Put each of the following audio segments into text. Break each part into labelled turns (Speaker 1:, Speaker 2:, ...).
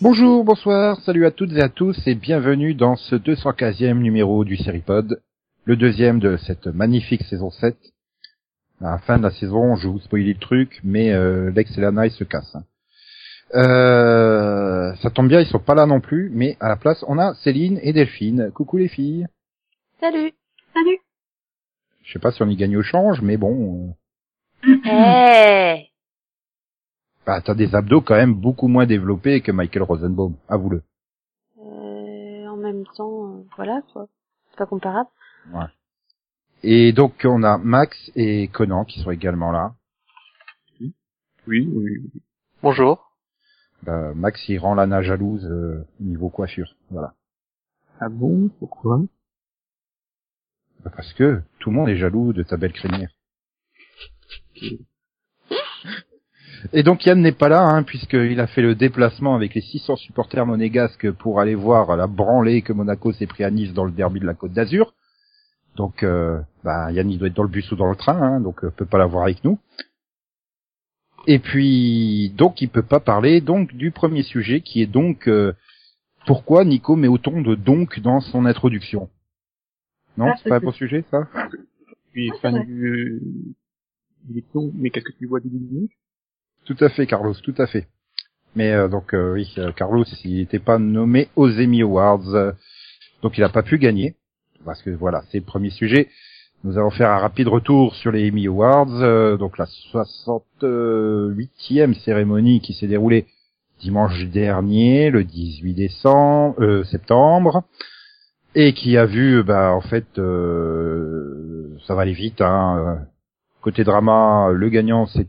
Speaker 1: Bonjour, bonsoir, salut à toutes et à tous et bienvenue dans ce 215e numéro du Seripod, le deuxième de cette magnifique saison 7. À la fin de la saison, je vous spoiler le truc, mais euh, Lex et Lana ils se cassent. hein. Euh, ça tombe bien, ils sont pas là non plus, mais à la place, on a Céline et Delphine. Coucou les filles.
Speaker 2: Salut. Salut.
Speaker 1: Je sais pas si on y gagne au change, mais bon, euh,
Speaker 2: Hey.
Speaker 1: bah, t'as des abdos quand même beaucoup moins développés que Michael Rosenbaum, avoue-le.
Speaker 2: Euh, en même temps, euh, voilà quoi. C'est pas comparable.
Speaker 1: Et donc on a Max et Conan qui sont également là.
Speaker 3: Oui, oui, oui.
Speaker 4: Bonjour.
Speaker 1: Bah, Max il rend Lana jalouse euh, niveau coiffure, voilà.
Speaker 3: Ah bon? Pourquoi?
Speaker 1: Bah, Parce que tout le monde est jaloux de ta belle crémière. Et donc Yann n'est pas là, hein, puisqu'il a fait le déplacement avec les 600 supporters monégasques pour aller voir la branlée que Monaco s'est pris à Nice dans le derby de la Côte d'Azur. Donc, euh, bah, Yann il doit être dans le bus ou dans le train, hein, donc euh, peut pas l'avoir avec nous. Et puis, donc, il peut pas parler donc du premier sujet qui est donc euh, pourquoi Nico met autant de donc dans son introduction? Non,
Speaker 5: Ah,
Speaker 1: c'est pas un bon sujet, ça?
Speaker 3: Je suis
Speaker 5: Ah,
Speaker 3: fan du... mais qu'est-ce que tu vois du début
Speaker 1: Tout à fait, Carlos, tout à fait. Mais euh, donc euh, oui, euh, Carlos, il n'était pas nommé aux Emmy Awards, euh, donc il n'a pas pu gagner parce que voilà, c'est le premier sujet. Nous allons faire un rapide retour sur les Emmy Awards, euh, donc la 68e cérémonie qui s'est déroulée dimanche dernier, le 18 décembre, euh, septembre, et qui a vu, bah en fait, euh, ça va aller vite. Hein, euh, côté drama, le gagnant c'est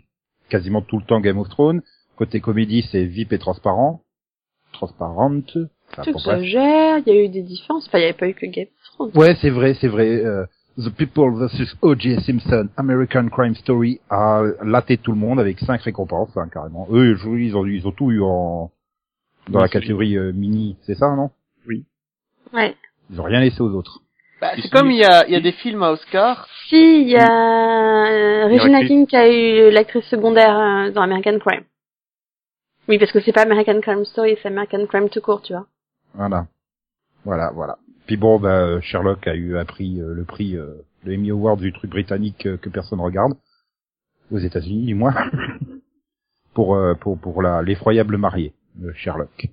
Speaker 1: quasiment tout le temps Game of Thrones. Côté comédie, c'est VIP et transparent. Transparente. Enfin,
Speaker 2: exagères, il y a eu des différences. Enfin, il n'y avait pas eu que Game.
Speaker 1: Ouais, c'est vrai, c'est vrai. euh, The People vs. O.J. Simpson, American Crime Story a laté tout le monde avec cinq récompenses, hein, carrément. Eux, je- ils ont, ils ont tout eu en dans
Speaker 3: Oui,
Speaker 1: la catégorie euh, mini, c'est ça, non?
Speaker 2: Ouais.
Speaker 1: Ils ont rien laissé aux autres.
Speaker 4: Bah, c'est comme il y a, il y a des films à Oscar.
Speaker 2: Si, il y a euh, Regina. King qui a eu l'actrice secondaire euh, dans American Crime. Oui, parce que c'est pas American Crime Story, c'est American Crime tout court, tu vois.
Speaker 1: Voilà, voilà, voilà. Puis bon, bah, Sherlock a eu un prix, euh, le prix, euh, le Emmy Award du truc britannique euh, que personne regarde aux États-Unis, du moins, pour euh, pour pour la l'effroyable mariée de Sherlock.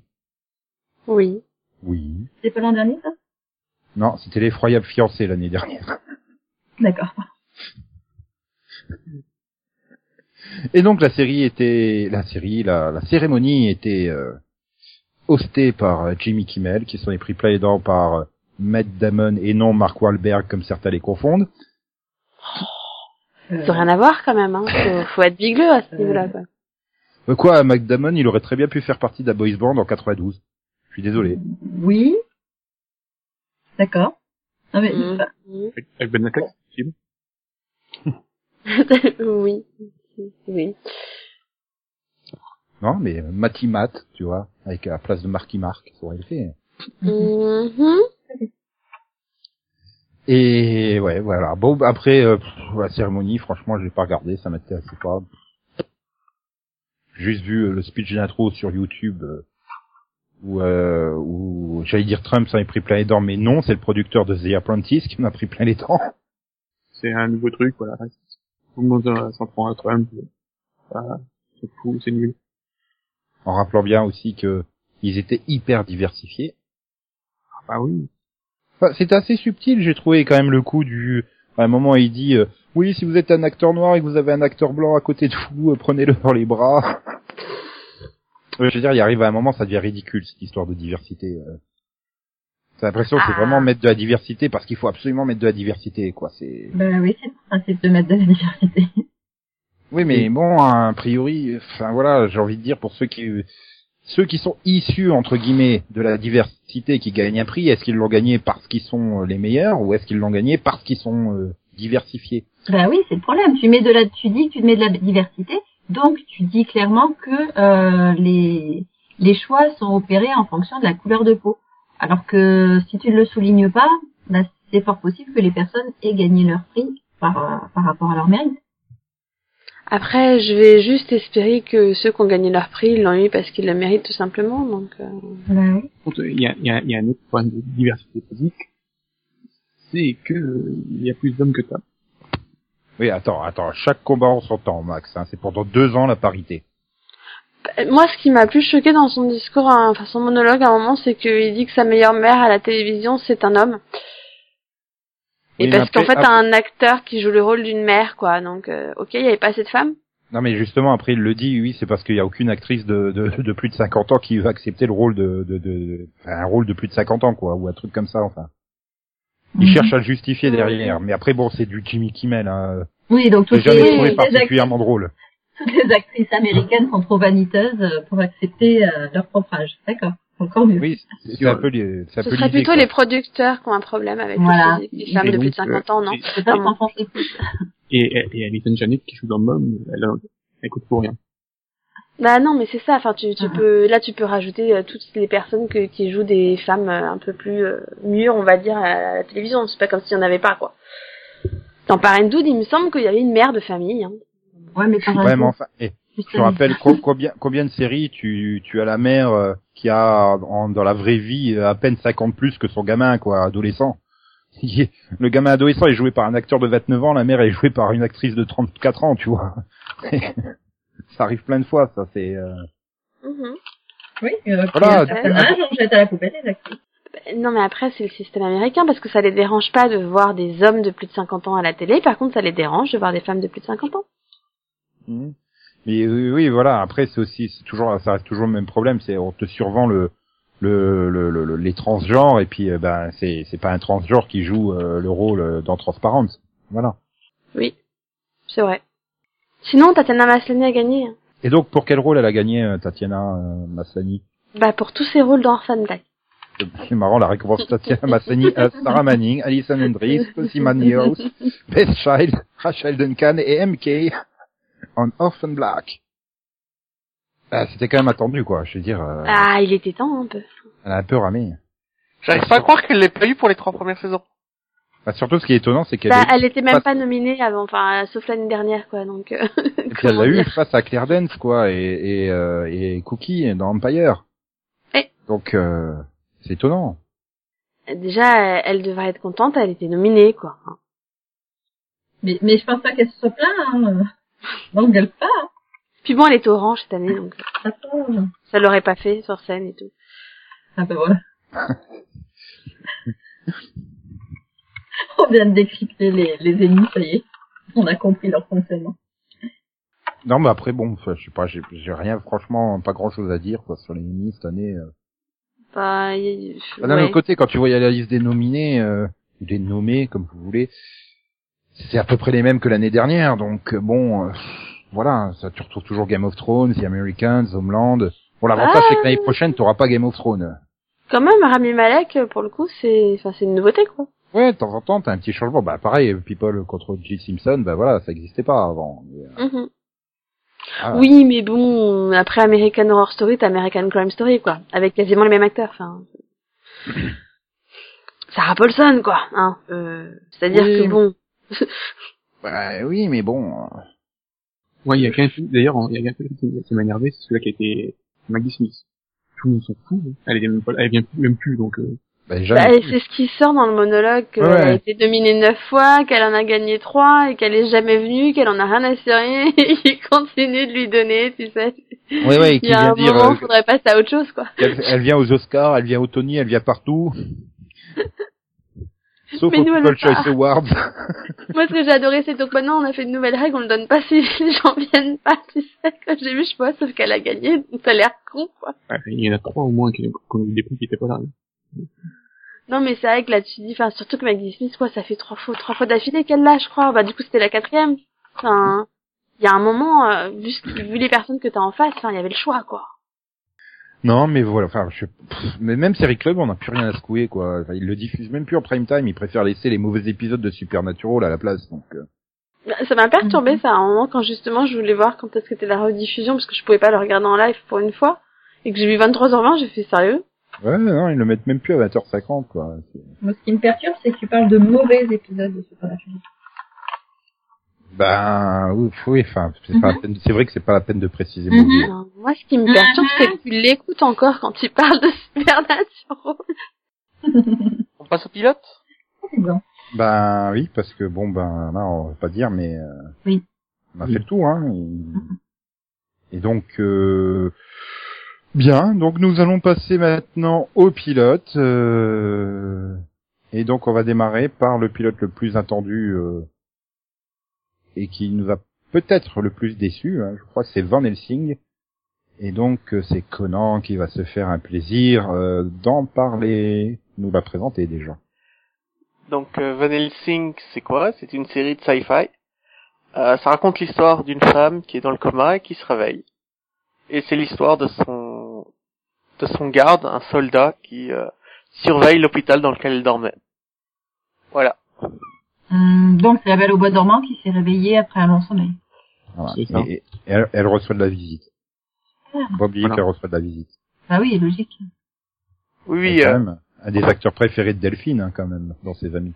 Speaker 2: Oui.
Speaker 1: Oui.
Speaker 5: C'est pas l'an dernier, ça?
Speaker 1: Non, c'était l'effroyable fiancée l'année dernière.
Speaker 5: D'accord.
Speaker 1: Et donc la série était, la série, la, la cérémonie était euh, hostée par Jimmy Kimmel, qui s'en est pris plein les dents par euh, Matt Damon et non Mark Wahlberg comme certains les confondent.
Speaker 5: Euh,
Speaker 2: Ça n'a rien à voir quand même, hein. Faut, faut être bigleux à ce niveau-là, quoi.
Speaker 1: Quoi, Matt Damon, il aurait très bien pu faire partie de la boys band en 92. Je suis désolé.
Speaker 5: Oui. D'accord. Non mais bah,
Speaker 3: Avec, Ben Affleck, c'est bon.
Speaker 2: oui. Oui.
Speaker 1: Non, mais Matty Matt, tu vois, avec à la place de Marky Mark, ça aurait le fait.
Speaker 2: Mhm.
Speaker 1: Et ouais, voilà. Bon, après euh, pff, la cérémonie, franchement, je l'ai pas regardé, ça m'intéressait pas. J'ai Juste vu euh, le speech d'intro sur YouTube euh, où, euh, où j'allais dire Trump s'en est pris plein les dents, mais non, c'est le producteur de The Apprentice qui m'en a pris plein les dents.
Speaker 3: C'est un nouveau truc, voilà. Tout le monde euh, s'en prend à Trump. Voilà. C'est fou, c'est nul.
Speaker 1: En rappelant bien aussi que ils étaient hyper diversifiés.
Speaker 3: Ah oui.
Speaker 1: Enfin, c'était assez subtil, j'ai trouvé quand même le coup du. À un moment, il dit euh, oui, si vous êtes un acteur noir et que vous avez un acteur blanc à côté de vous, euh, prenez-le dans les bras. Ouais, je veux dire, il arrive à un moment, ça devient ridicule cette histoire de diversité. euh. T'as l'impression que c'est
Speaker 2: Ah.
Speaker 1: vraiment mettre de la diversité parce qu'il faut absolument mettre de la diversité, quoi. C'est.
Speaker 5: bah oui, c'est le principe de mettre de la diversité.
Speaker 1: Oui, mais bon, a priori, enfin voilà, j'ai envie de dire pour ceux qui ceux qui sont issus entre guillemets de la diversité qui gagnent un prix, est-ce qu'ils l'ont gagné parce qu'ils sont euh, les meilleurs ou est-ce qu'ils l'ont gagné parce qu'ils sont euh, diversifiés?
Speaker 5: Ben oui, c'est le problème. Tu mets de la, tu dis que tu mets de la diversité, donc tu dis clairement que euh, les les choix sont opérés en fonction de la couleur de peau. Alors que si tu ne le soulignes pas, ben, c'est fort possible que les personnes aient gagné leur prix par euh, par rapport à leur mérite.
Speaker 2: Après, je vais juste espérer que ceux qui ont gagné leur prix ils l'ont eu parce qu'ils le méritent tout simplement. Donc, euh.
Speaker 3: Contre, Il y a, il y, a, il y a un autre problème de diversité physique, c'est que euh, il y a plus d'hommes que de femmes.
Speaker 1: Oui, attends, attends, chaque combat en son temps, Max. Hein, c'est pendant deux ans la parité.
Speaker 2: moi, ce qui m'a plus choqué dans son discours, hein, enfin son monologue à un moment, c'est qu'il dit que sa meilleure mère à la télévision, c'est un homme. Et
Speaker 1: Oui,
Speaker 2: parce qu'en fait, t'as un acteur qui joue le rôle d'une mère, quoi. Donc, euh, ok, il y avait pas assez de femmes.
Speaker 1: Non mais justement après il le dit oui c'est parce qu'il y a aucune actrice de, de, de plus de 50 ans qui va accepter le rôle de, de, de enfin, un rôle de plus de 50 ans quoi ou un truc comme ça enfin. Il
Speaker 5: Mhm.
Speaker 1: cherche à le justifier derrière mais après bon c'est du Jimmy Kimmel hein.
Speaker 5: Oui, donc toutes
Speaker 1: jamais
Speaker 5: les,
Speaker 1: trouvé
Speaker 5: les actrices,
Speaker 1: particulièrement drôle.
Speaker 5: toutes les actrices américaines sont trop vaniteuses pour accepter euh, leur propre âge. D'accord. Encore mieux.
Speaker 1: Oui c'est un peu les- c'est
Speaker 2: Ce serait plutôt
Speaker 1: quoi.
Speaker 2: les producteurs qui ont un problème avec
Speaker 5: Voilà.
Speaker 2: les, les femmes
Speaker 3: Et
Speaker 2: de plus de
Speaker 3: donc,
Speaker 2: 50 ans, non?
Speaker 3: Et-. Et, et Alison Janet qui joue dans Mom, elle, elle coûte pour rien.
Speaker 2: Bah non, mais c'est ça. Enfin, tu, tu
Speaker 5: Ah.
Speaker 2: peux, là, tu peux rajouter euh, toutes les personnes que, qui jouent des femmes euh, un peu plus euh, mûres, on va dire, à la télévision. C'est pas comme s'il y en avait pas, quoi. Dans Parenthood, il me semble qu'il y avait une mère de famille. Hein.
Speaker 5: Ouais, mais
Speaker 1: Ouais, mais enfin eh,
Speaker 5: juste
Speaker 1: je te rappelle co- combien combien de séries tu tu as la mère euh, qui a en- dans la vraie vie euh, à peine 50 plus que son gamin quoi adolescent. Le gamin adolescent est joué par un acteur de 29 ans, la mère est jouée par une actrice de 34 ans, tu vois. ça arrive plein de fois, ça c'est. euh,
Speaker 2: Mhm.
Speaker 5: Oui, euh,
Speaker 1: Voilà,
Speaker 5: voilà, un certain âge, on jette à la poubelle les actrices.
Speaker 2: Bah, Non, mais après, c'est le système américain parce que ça les dérange pas de voir des hommes de plus de 50 ans à la télé. Par contre, ça les dérange de voir des femmes de plus de 50 ans.
Speaker 1: Mhm. Mais oui, oui, voilà. Après, c'est aussi, c'est toujours, ça reste toujours le même problème. C'est on te survend le, le, le, le- le- les transgenres et puis euh, ben c'est c'est pas un transgenre qui joue euh, le rôle euh, dans Transparence. Voilà.
Speaker 2: Oui, c'est vrai. Sinon, Tatiana Maslany a gagné. hein.
Speaker 1: Et donc, pour quel rôle elle a gagné euh, Tatiana euh, Maslany?
Speaker 2: Bah, pour tous ses rôles dans Orphan.
Speaker 1: C'est marrant la récompense Tatiana Maslany à Sarah Manning, Alison Hendricks, Pussy Manios, Beth Child, Rachel Duncan et MK en Orphan Black. Ah, C'était quand même attendu, quoi. Je veux dire, euh,
Speaker 2: Ah, il était temps, un peu.
Speaker 1: elle a un peu ramé.
Speaker 4: J'arrive pas à croire qu'elle l'ait pas eu pour les trois premières saisons.
Speaker 1: Bah, surtout, ce qui est étonnant, c'est qu'elle
Speaker 2: Bah, elle était même
Speaker 1: pas-
Speaker 2: pas nominée avant, enfin, sauf l'année dernière, quoi, donc, euh,
Speaker 1: Et puis elle l'a eu face à Claire Dance, quoi, et, et, euh, et Cookie dans Empire.
Speaker 2: Eh.
Speaker 1: Donc, euh, c'est étonnant.
Speaker 2: Déjà, elle, elle devrait être contente, elle était nominée, quoi.
Speaker 5: Mais, mais je pense pas qu'elle se soit plainte, hein. Donc, gueule pas, hein.
Speaker 2: Puis bon, elle est orange cette année, donc
Speaker 5: Ça tombe.
Speaker 2: ça l'aurait pas fait sur scène et tout.
Speaker 5: Ah ben voilà. On vient de décrypter les, les ennemis, ça y est. On a compris leur fonctionnement.
Speaker 1: Non, mais après, bon, enfin, je sais pas, j'ai j'ai rien, franchement, pas grand chose à dire, quoi, sur les Emmys cette année. euh.
Speaker 2: Bah, y-
Speaker 1: Bah, D'un
Speaker 2: ouais.
Speaker 1: autre côté, quand tu voyais la liste des nominés, euh, des nommés, comme vous voulez, c'est à peu près les mêmes que l'année dernière, donc, euh, bon, euh, voilà, ça, tu retrouves toujours Game of Thrones, The Americans, Homeland. Bon, l'avantage,
Speaker 2: Ah.
Speaker 1: c'est que l'année prochaine, t'auras pas Game of Thrones.
Speaker 2: Quand même, Rami Malek, pour le coup, c'est, enfin, c'est une nouveauté, quoi.
Speaker 1: Ouais, de temps en temps, t'as un petit changement. Bah, pareil, People contre J. Simpson, bah voilà, ça existait pas avant. Mais, euh,
Speaker 2: Mhm.
Speaker 1: ah,
Speaker 2: Oui, mais bon, après American Horror Story, t'as American Crime Story, quoi. Avec quasiment les mêmes acteurs, enfin. Sarah Paulson, quoi, hein. Euh, c'est-à-dire
Speaker 1: Oui.
Speaker 2: que bon.
Speaker 1: bah, oui, mais bon.
Speaker 3: Ouais, il y a qu'un film, d'ailleurs, il y a qu'un film qui qui m'a énervé, c'est celui-là qui a été Maggie Smith. Tout le monde s'en fout. hein. Elle est même pas, elle vient plus- même plus, donc, euh,
Speaker 1: bah, jamais.
Speaker 2: Bah, c'est ce qui sort dans le monologue qu'elle
Speaker 1: Ouais.
Speaker 2: a été dominée neuf fois, qu'elle en a gagné trois, et qu'elle est jamais venue, qu'elle en a rien à cirer, et qu'il continue de lui donner, tu sais.
Speaker 1: ouais, ouais, et
Speaker 2: Il
Speaker 1: qui
Speaker 2: y a
Speaker 1: vient
Speaker 2: un
Speaker 1: dire,
Speaker 2: moment,
Speaker 1: euh,
Speaker 2: faudrait passer à autre chose, quoi.
Speaker 1: elle, elle vient aux Oscars, elle vient au Tony, elle vient partout. Sauf
Speaker 2: Mais
Speaker 1: People
Speaker 2: pas.
Speaker 1: Choice Awards.
Speaker 2: Moi, ce que j'ai adoré, c'est donc maintenant, on a fait une nouvelle règle, on ne donne pas si les gens viennent pas, tu sais. Quand j'ai vu, je sais pas, sauf qu'elle a gagné, donc ça a l'air con, quoi.
Speaker 3: ouais, il y en a trois au moins qui, qui ont eu des prix qui étaient pas là.
Speaker 2: Non, mais c'est vrai que là, tu dis, enfin, surtout que Maggie Smith, quoi, ça fait trois fois, trois fois d'affilée qu'elle l'a, je crois. Bah, du coup, c'était la quatrième. Enfin, il y a un moment, euh, vu, les personnes que t'as en face, enfin, il y avait le choix, quoi.
Speaker 1: Non, mais voilà, enfin, je, pff, mais même Série Club, on n'a plus rien à secouer, quoi. Enfin, ils le diffusent même plus en prime time, ils préfèrent laisser les mauvais épisodes de Supernatural à la place, donc. euh.
Speaker 2: Bah, Ça m'a perturbé ça à un moment quand justement je voulais voir quand est-ce que c'était la rediffusion parce que je pouvais pas le regarder en live pour une fois et que j'ai vu 23h20, j'ai fait sérieux?
Speaker 1: Ouais, non, ils le mettent même plus à 20h50, quoi.
Speaker 5: Moi, ce qui me perturbe, c'est que tu parles de mauvais épisodes de Supernatural.
Speaker 1: Ben, oui, oui, enfin, c'est pas la peine- c'est vrai que c'est pas la peine de préciser
Speaker 5: Mhm.
Speaker 1: mauvais.
Speaker 2: Alors, moi ce qui me perturbe c'est que tu l'écoutes encore quand tu parles de Supernatural.
Speaker 4: On passe au pilote?
Speaker 5: Bon.
Speaker 1: Ben oui, parce que bon ben là on va pas dire mais euh,
Speaker 5: Oui.
Speaker 1: on a
Speaker 3: Oui.
Speaker 1: fait le tour hein. Et, et donc euh, bien, donc nous allons passer maintenant au pilote euh, et donc on va démarrer par le pilote le plus attendu euh, et qui nous a peut-être le plus déçu. hein. Je crois que c'est Van Helsing. Et donc euh, c'est Conan qui va se faire un plaisir euh, d'en parler, nous la présenter déjà.
Speaker 4: Donc euh, Van Helsing, c'est quoi? C'est une série de sci-fi. Euh, ça raconte l'histoire d'une femme qui est dans le coma et qui se réveille. Et c'est l'histoire de son de son garde, un soldat qui euh, surveille l'hôpital dans lequel elle dormait. Voilà.
Speaker 5: Hum, donc, c'est la belle au bois dormant qui s'est réveillée après un long sommeil.
Speaker 1: Voilà.
Speaker 3: C'est ça.
Speaker 1: Et, et elle, elle reçoit de la visite.
Speaker 5: Ah.
Speaker 1: Faut Pas oublier
Speaker 3: Voilà.
Speaker 1: qu'elle reçoit de la visite.
Speaker 5: Bah oui, logique.
Speaker 4: Oui,
Speaker 1: Et
Speaker 4: oui.
Speaker 1: quand
Speaker 4: euh,
Speaker 1: même, un des acteurs préférés de Delphine, hein, quand même, dans ses amis.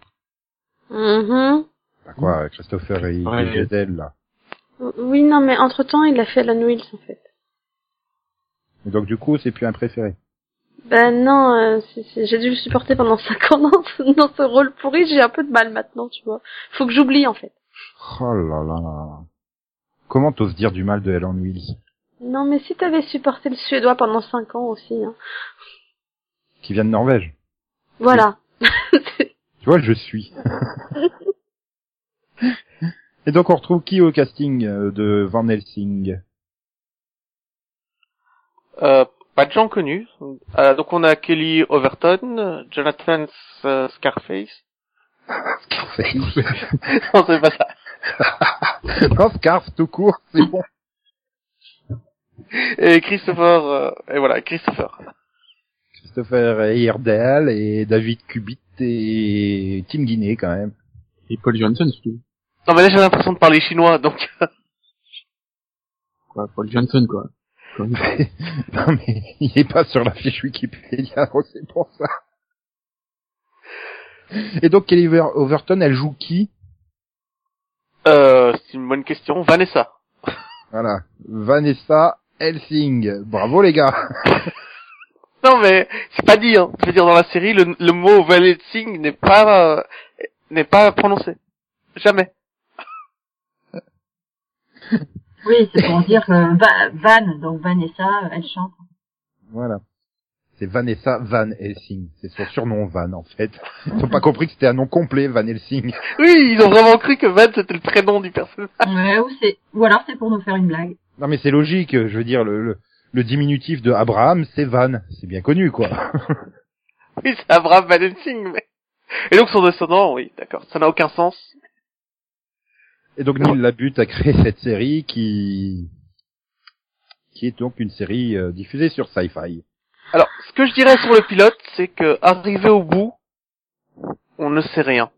Speaker 2: Mhm.
Speaker 1: Bah quoi, Christopher et
Speaker 3: Ouais.
Speaker 1: et là.
Speaker 2: Oui non mais entre temps il a fait Alan Wills en fait.
Speaker 1: Et donc du coup, c'est plus un préféré.
Speaker 2: Ben non, euh, c'est- c'est- j'ai dû le supporter pendant 5 ans dans ce, dans ce rôle pourri, j'ai un peu de mal maintenant, tu vois. Faut que j'oublie en fait.
Speaker 1: Oh là là. Comment t'oses dire du mal de Helen Wills?
Speaker 2: Non mais si t'avais supporté le suédois pendant 5 ans aussi, hein.
Speaker 1: Qui vient de Norvège.
Speaker 2: Voilà.
Speaker 1: Tu vois, je suis. et donc on retrouve qui au casting euh, de Van Helsing?
Speaker 4: Euh, pas de gens connus. Euh, donc on a Kelly Overton, Jonathan euh, Scarface.
Speaker 1: Scarface.
Speaker 4: non, c'est pas ça.
Speaker 1: non, Scarf tout court, c'est bon.
Speaker 4: Et Christopher, euh, et voilà, Christopher.
Speaker 1: Christopher Heyerdahl et David Kubit et Tim Guinée quand même.
Speaker 3: Et Paul Johnson, surtout.
Speaker 4: Non mais là j'ai l'impression de parler chinois, donc
Speaker 3: Quoi, Paul Johnson, quoi.
Speaker 1: Non mais il est pas sur la fiche Wikipédia, donc c'est pour ça. Et donc Kelly Over- Overton, elle joue qui?
Speaker 4: Euh, c'est une bonne question. Vanessa.
Speaker 1: Voilà, Vanessa Helsing. Bravo les gars.
Speaker 4: Non mais c'est pas dit. Hein. Je veux dire dans la série, le, le mot Valetsing n'est pas euh, n'est pas prononcé. Jamais.
Speaker 5: Oui, c'est pour dire que Va- Van, donc Vanessa, elle chante.
Speaker 1: Voilà. C'est Vanessa Van Helsing. C'est son surnom Van en fait. Ils ont pas compris que c'était un nom complet, Van Helsing.
Speaker 4: Oui, ils ont vraiment cru que Van c'était le prénom du personnage.
Speaker 5: Ouais, ou c'est, ou alors c'est pour nous faire une blague.
Speaker 1: Non mais c'est logique, je veux dire le, le, le diminutif de Abraham, c'est Van. C'est bien connu quoi.
Speaker 4: Oui, c'est Abraham Van Helsing, mais... Et donc son descendant, oui, d'accord. Ça n'a aucun sens.
Speaker 1: Et donc Neil Labute a créé cette série qui qui est donc une série euh, diffusée sur Sci-Fi.
Speaker 4: Alors, ce que je dirais sur le pilote, c'est que arrivé au bout, on ne sait rien.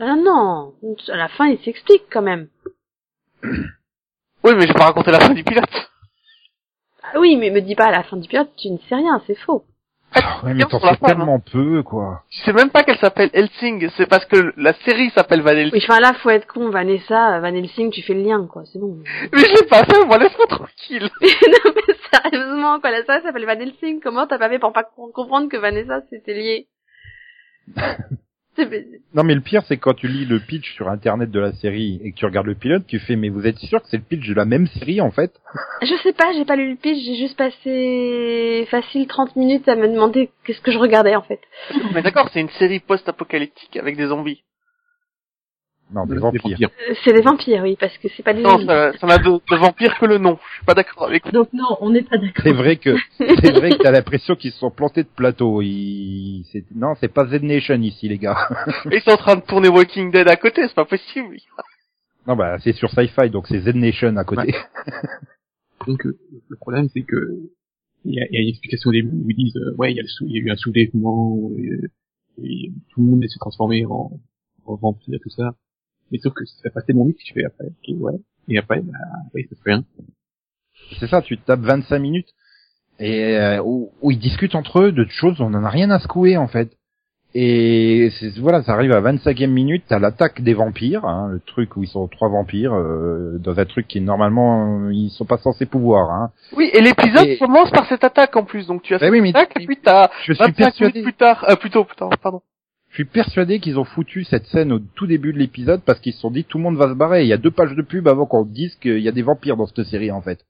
Speaker 2: Ah non, à la fin il s'explique quand même.
Speaker 4: Oui, mais je vais pas raconter la fin du pilote.
Speaker 2: Ah oui, mais me dis pas à la fin du pilote, tu ne sais rien, c'est faux.
Speaker 1: Ah, ouais, mais t'en
Speaker 4: la
Speaker 1: sais
Speaker 4: femme,
Speaker 1: tellement peu quoi.
Speaker 4: Je sais même pas qu'elle s'appelle Helsing, c'est parce que la série s'appelle Van Helsing.
Speaker 2: Oui, enfin là, faut être con, Vanessa, Van Helsing, tu fais le lien, quoi, c'est bon.
Speaker 4: Mais je l'ai pas fait, moi, laisse-moi tranquille.
Speaker 2: non mais sérieusement, quoi, là, ça s'appelle Van Helsing, comment t'as pas fait pour pas com- comprendre que Vanessa c'était lié?
Speaker 1: Non mais le pire c'est quand tu lis le pitch sur internet de la série et que tu regardes le pilote, tu fais mais vous êtes sûr que c'est le pitch de la même série en fait?
Speaker 2: Je sais pas, j'ai pas lu le pitch, j'ai juste passé facile 30 minutes à me demander qu'est-ce que je regardais en fait.
Speaker 4: Mais d'accord, c'est une série post-apocalyptique avec des zombies.
Speaker 1: Non, des vampires.
Speaker 3: vampires.
Speaker 2: Euh, C'est des vampires, oui, parce que c'est pas des
Speaker 4: Non, ça ça n'a de, de vampire que le nom. Je suis pas d'accord avec vous.
Speaker 5: Donc non, on n'est pas d'accord.
Speaker 1: C'est vrai que c'est vrai que t'as l'impression qu'ils se sont plantés de plateau. Ils... c'est- Non, c'est pas Z Nation ici les gars.
Speaker 4: Ils sont en train de tourner Walking Dead à côté, c'est pas possible.
Speaker 1: Non bah c'est sur Sci-Fi donc c'est Z Nation à côté.
Speaker 3: Donc euh, le problème c'est que il y a, il y a une explication au début où ils disent euh, ouais il y a, le sou- il y a eu un soulèvement, euh, et tout le monde s'est transformé en, en vampire tout ça. Mais sauf que ça passe tellement vite que tu fais après ok ouais et après bah ça se fait rien.
Speaker 1: C'est ça, tu te tapes 25 minutes et euh, où, où ils discutent entre eux de choses, on en a rien à secouer en fait. Et c'est- voilà, ça arrive à 25e minute, t'as l'attaque des vampires, hein, le truc où ils sont trois vampires euh, dans un truc qui normalement ils sont pas censés pouvoir. Hein.
Speaker 4: Oui, et l'épisode
Speaker 1: Et-
Speaker 4: commence par cette attaque en plus, donc tu as
Speaker 1: Eh
Speaker 4: cette
Speaker 1: oui, mais-
Speaker 4: attaque, et puis t'as
Speaker 1: Je suis
Speaker 4: 25
Speaker 1: persuadé,
Speaker 4: minutes plus tard, euh, plutôt, putain, pardon.
Speaker 1: Je suis persuadé qu'ils ont foutu cette scène au tout début de l'épisode parce qu'ils se sont dit tout le monde va se barrer. Il y a deux pages de pub avant qu'on dise qu'il y a des vampires dans cette série en fait.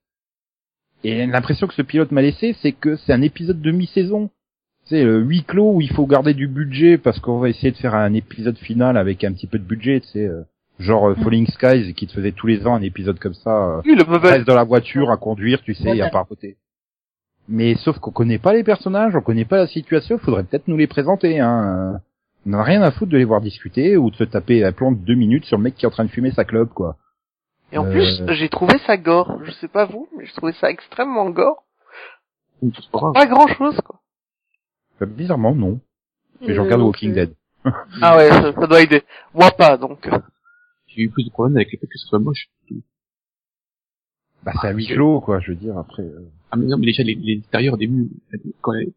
Speaker 1: Et l'impression que ce pilote m'a laissé, c'est que c'est un épisode de mi-saison. C'est le huis clos où il faut garder du budget parce qu'on va essayer de faire un épisode final avec un petit peu de budget, tu sais, euh, genre euh, Falling Skies qui te faisait tous les ans un épisode comme ça. euh,
Speaker 4: Oui, le
Speaker 1: reste dans la voiture à conduire, tu sais, et à papoter. Mais sauf qu'on connaît pas les personnages, on connaît pas la situation, faudrait peut-être nous les présenter. Hein. On n'a rien à foutre de les voir discuter ou de se taper la plante deux minutes sur le mec qui est en train de fumer sa clope, quoi.
Speaker 4: Et en
Speaker 1: Euh.
Speaker 4: plus, j'ai trouvé ça gore. Je sais pas vous, mais j'ai trouvé ça extrêmement gore.
Speaker 3: Pas
Speaker 4: grand chose, quoi.
Speaker 1: Bah, bizarrement, non. Mais je
Speaker 2: Euh,
Speaker 1: regarde Walking. Dead.
Speaker 4: Ah ouais, ça, ça doit aider. Moi pas, donc. euh.
Speaker 3: J'ai eu plus de problèmes avec le fait que ce soit moche.
Speaker 1: Bah, c'est à huis clos, quoi, je veux dire, après. euh.
Speaker 3: Ah mais non, mais déjà les, les extérieurs au début, quand les-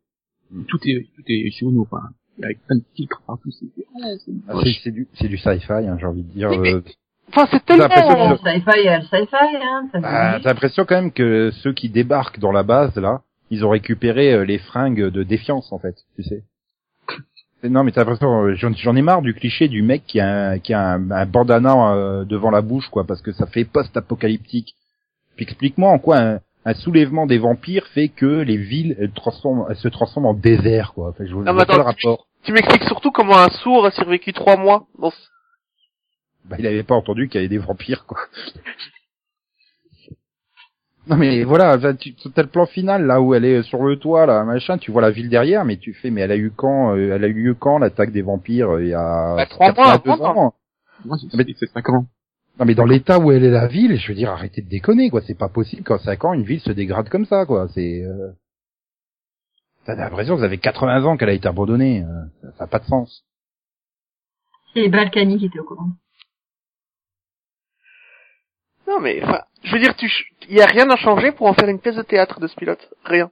Speaker 3: tout est tout est chiono, enfin, avec plein de filtres partout, c'est ah,
Speaker 1: Ah, du, c'est du sci-fi, hein, j'ai envie de dire. Euh.
Speaker 4: Enfin, c'est tellement...
Speaker 1: que-
Speaker 5: sci-fi, sci-fi, hein.
Speaker 1: Bah, t'as l'impression quand même que ceux qui débarquent dans la base, là, ils ont récupéré euh, les fringues de défiance, en fait, tu sais. Non, mais t'as l'impression, euh, j'en ai marre du cliché du mec qui a un, qui a un, un bandana euh, devant la bouche, quoi, parce que ça fait post-apocalyptique. Puis explique-moi en quoi un, un soulèvement des vampires fait que les villes elles, transforment, elles se transforment en désert, quoi. Enfin, je vois
Speaker 4: Ah,
Speaker 1: je
Speaker 4: mais
Speaker 1: vois pas le
Speaker 4: attends,
Speaker 1: rapport.
Speaker 4: Tu m'expliques surtout comment un sourd a survécu trois mois dans ce-
Speaker 1: Bah, il avait pas entendu qu'il y avait des vampires, quoi. Non mais voilà, enfin, tu as le plan final là où elle est sur le toit là, machin, tu vois la ville derrière, mais tu fais, mais elle a eu quand, euh, elle a eu lieu quand l'attaque des vampires euh, il y a
Speaker 4: Bah, trois mois
Speaker 1: 82
Speaker 4: avant,
Speaker 1: ans.
Speaker 3: Moi, c'est
Speaker 1: Mais-
Speaker 3: c'est- c'est cinq ans.
Speaker 1: Non mais dans l'état où elle est la ville, je veux dire, arrêtez de déconner quoi, c'est pas possible qu'en 5 ans une ville se dégrade comme ça quoi, c'est. Euh... T'as l'impression que ça fait 80 ans qu'elle a été abandonnée, euh, ça, ça a pas de sens.
Speaker 5: C'est Balkany qui était au courant.
Speaker 4: Non mais, enfin, je veux dire, tu, il y a rien à changer pour en faire une pièce de théâtre de ce pilote. Rien.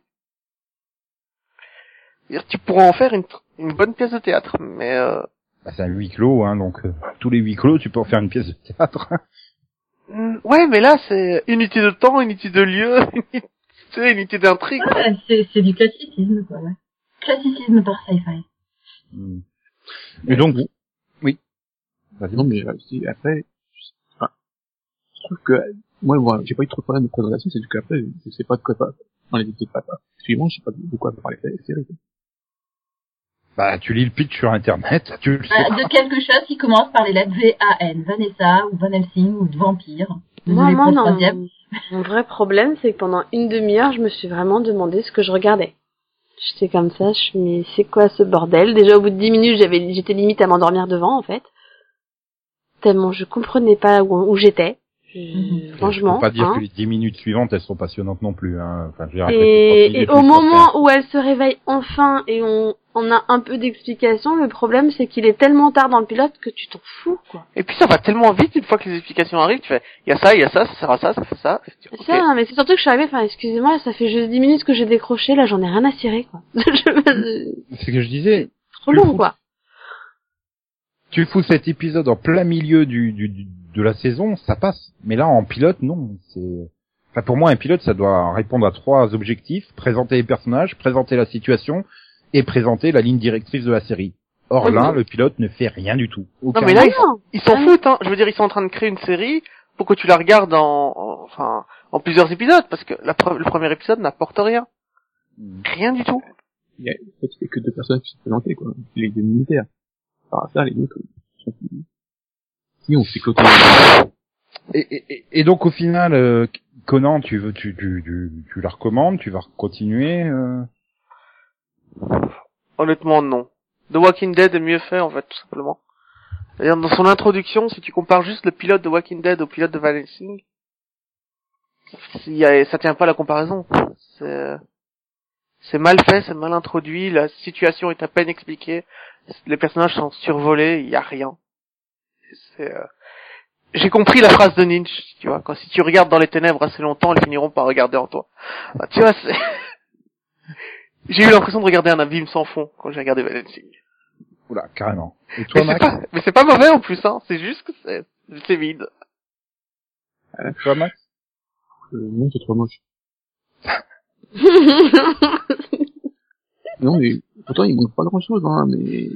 Speaker 4: Je veux dire, tu pourras en faire une, une bonne pièce de théâtre, mais euh,
Speaker 1: Bah, c'est un huis clos, hein, donc euh, tous les huis clos, tu peux en faire une pièce de théâtre.
Speaker 4: hmm, ouais, mais là c'est unité de temps, unité de lieu, tu sais, unité d'intrigue.
Speaker 5: Ouais, c'est, c'est du classicisme, quoi, ouais. Classicisme par sci-fi.
Speaker 1: Hmm. Et donc, oui. Vas-y.
Speaker 3: Non, mais euh, si, après, je- enfin, je trouve que, moi, moi, j'ai pas eu trop de problèmes de présentation, c'est juste qu'après, je sais pas de quoi parler. Dans les épisodes pas suivants, je sais pas de quoi parler de la série.
Speaker 1: Bah, tu lis le pitch sur internet, tu le sais.
Speaker 5: Bah, de quelque chose qui commence par les lettres V-A-N. Vanessa, ou Van Helsing, ou de vampire. Pour le
Speaker 2: non. Mon vrai problème, c'est que pendant une demi-heure, je me suis vraiment demandé ce que je regardais. J'étais comme ça, je me mais c'est quoi ce bordel? Déjà au bout de dix minutes, j'avais, j'étais limite à m'endormir devant, en fait. Tellement je comprenais pas où, où j'étais. Je-
Speaker 5: Mhm.
Speaker 2: Franchement.
Speaker 1: Faut pas dire
Speaker 2: hein.
Speaker 1: que les 10 minutes suivantes, elles sont passionnantes non plus, hein. Enfin, je
Speaker 2: Et, et au moment où elle se réveille enfin et on, on a un peu d'explication, le problème c'est qu'il est tellement tard dans le pilote que tu t'en fous, quoi.
Speaker 4: Et puis ça va tellement vite une fois que les explications arrivent, tu fais, il y a ça, il y a ça, ça sert à ça, ça fait ça.
Speaker 2: C'est. Ça, mais c'est surtout que je suis arrivée, enfin, excusez-moi, ça fait juste 10 minutes que j'ai décroché, là, j'en ai rien à cirer, quoi. Je-
Speaker 1: C'est ce que je disais.
Speaker 2: trop long,
Speaker 1: fous.
Speaker 2: quoi.
Speaker 1: Tu fous cet épisode en plein milieu du, du, du- de la saison, ça passe. Mais là, en pilote, non. C'est, enfin, pour moi, un pilote, ça doit répondre à trois objectifs. Présenter les personnages, présenter la situation et présenter la ligne directrice de la série. Or
Speaker 2: Oui,
Speaker 1: là, le pilote ne fait rien du tout. Aucun-
Speaker 4: Non mais là, ils, s'en
Speaker 2: Ah.
Speaker 4: foutent, hein. Je veux dire, ils sont en train de créer une série pour que tu la regardes en, en- enfin, en plusieurs épisodes, parce que la pre- le premier épisode n'apporte rien. Rien du tout.
Speaker 3: Il y a, en fait, il y a que deux personnes qui sont présentées, quoi. Les deux militaires. Par ça, les autres, ils sont plus... Si, on.
Speaker 1: Et, et- et, et donc au final, euh, Conan, tu veux, tu, tu, tu, tu la recommandes, tu vas continuer. euh
Speaker 4: Honnêtement, non. The Walking Dead est mieux fait, en fait, tout simplement. C'est-à-dire, dans son introduction, si tu compares juste le pilote de Walking Dead au pilote de Van ça tient pas la comparaison. C'est, mal fait, c'est mal introduit, la situation est à peine expliquée, les personnages sont survolés, il y a rien. Euh, j'ai compris la phrase de Ninja, tu vois, quand si tu regardes dans les ténèbres assez longtemps, ils finiront par regarder en toi. Bah, tu vois, c'est, j'ai eu l'impression de regarder un abîme sans fond quand j'ai regardé Helsing.
Speaker 1: Oula, carrément. Et toi,
Speaker 4: Mais c'est
Speaker 1: Max
Speaker 4: pas, mais c'est pas mauvais en plus, hein, c'est juste que c'est, c'est vide.
Speaker 1: Toi, Max
Speaker 3: Euh, non, c'est trop moche. Non, mais pourtant il manque pas grand chose, hein, mais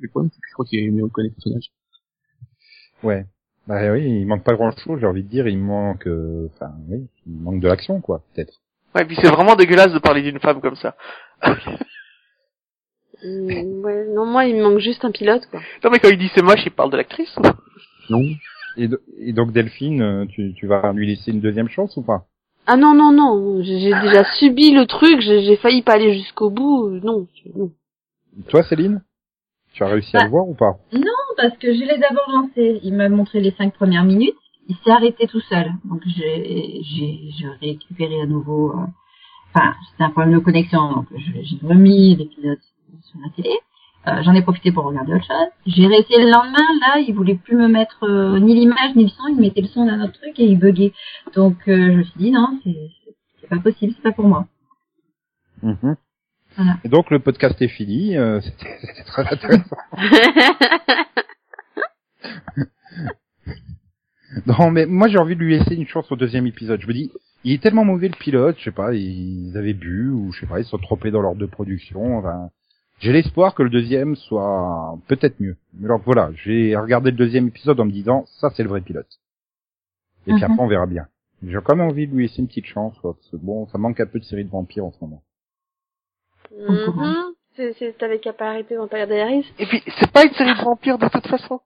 Speaker 3: le problème c'est que je crois qu'il est mieux reconnaître le personnage.
Speaker 1: Ouais. Bah oui, il manque pas grand chose, j'ai envie de dire, il manque, euh, enfin, oui, il manque de l'action, quoi, peut-être.
Speaker 4: Ouais, puis c'est vraiment dégueulasse de parler d'une femme comme ça.
Speaker 2: Mm, ouais, non, moi, il me manque juste un pilote, quoi.
Speaker 4: Non mais quand il dit c'est moche, il parle de l'actrice
Speaker 3: Non,
Speaker 1: Et, do- et donc Delphine, euh, tu, tu vas lui laisser une deuxième chance ou pas?
Speaker 2: Ah non, non, non, j'ai déjà subi le truc, j'ai failli pas aller jusqu'au bout, non, non.
Speaker 1: Toi, Céline? Tu as réussi à
Speaker 5: Bah.
Speaker 1: le voir ou pas?
Speaker 5: Parce que je l'ai d'abord lancé. Il m'a montré les cinq premières minutes. Il s'est arrêté tout seul. Donc j'ai j'ai j'ai récupéré à nouveau. euh, Enfin, c'était un problème de connexion. Donc j'ai remis l'épisode sur la télé. Euh, J'en ai profité pour regarder autre chose. J'ai réessayé le lendemain. Là, il voulait plus me mettre euh, ni l'image ni le son. Il mettait le son d'un autre truc et il buguait. Donc euh, je me suis dit non, c'est c'est pas possible, c'est pas pour moi.
Speaker 1: Mhm.
Speaker 5: Voilà.
Speaker 1: Et donc le podcast est fini, euh, c'était c'était très intéressant. Non, mais moi j'ai envie de lui laisser une chance au deuxième épisode. Je me dis, il est tellement mauvais le pilote, je sais pas, ils avaient bu ou je sais pas, ils se sont trompés dans l'ordre de production. Enfin, j'ai l'espoir que le deuxième soit peut-être mieux. Mais alors voilà, j'ai regardé le deuxième épisode en me disant, ça c'est le vrai pilote. Et puis
Speaker 5: Mhm.
Speaker 1: après on verra bien. J'ai quand même envie de lui laisser une petite chance, quoi, parce que bon, ça manque un peu de série de vampires en ce moment.
Speaker 2: Mhm. C'est, c'est, t'avais qu'à pas arrêter Vampire Diaries.
Speaker 4: Et puis c'est pas une série de vampires de toute façon.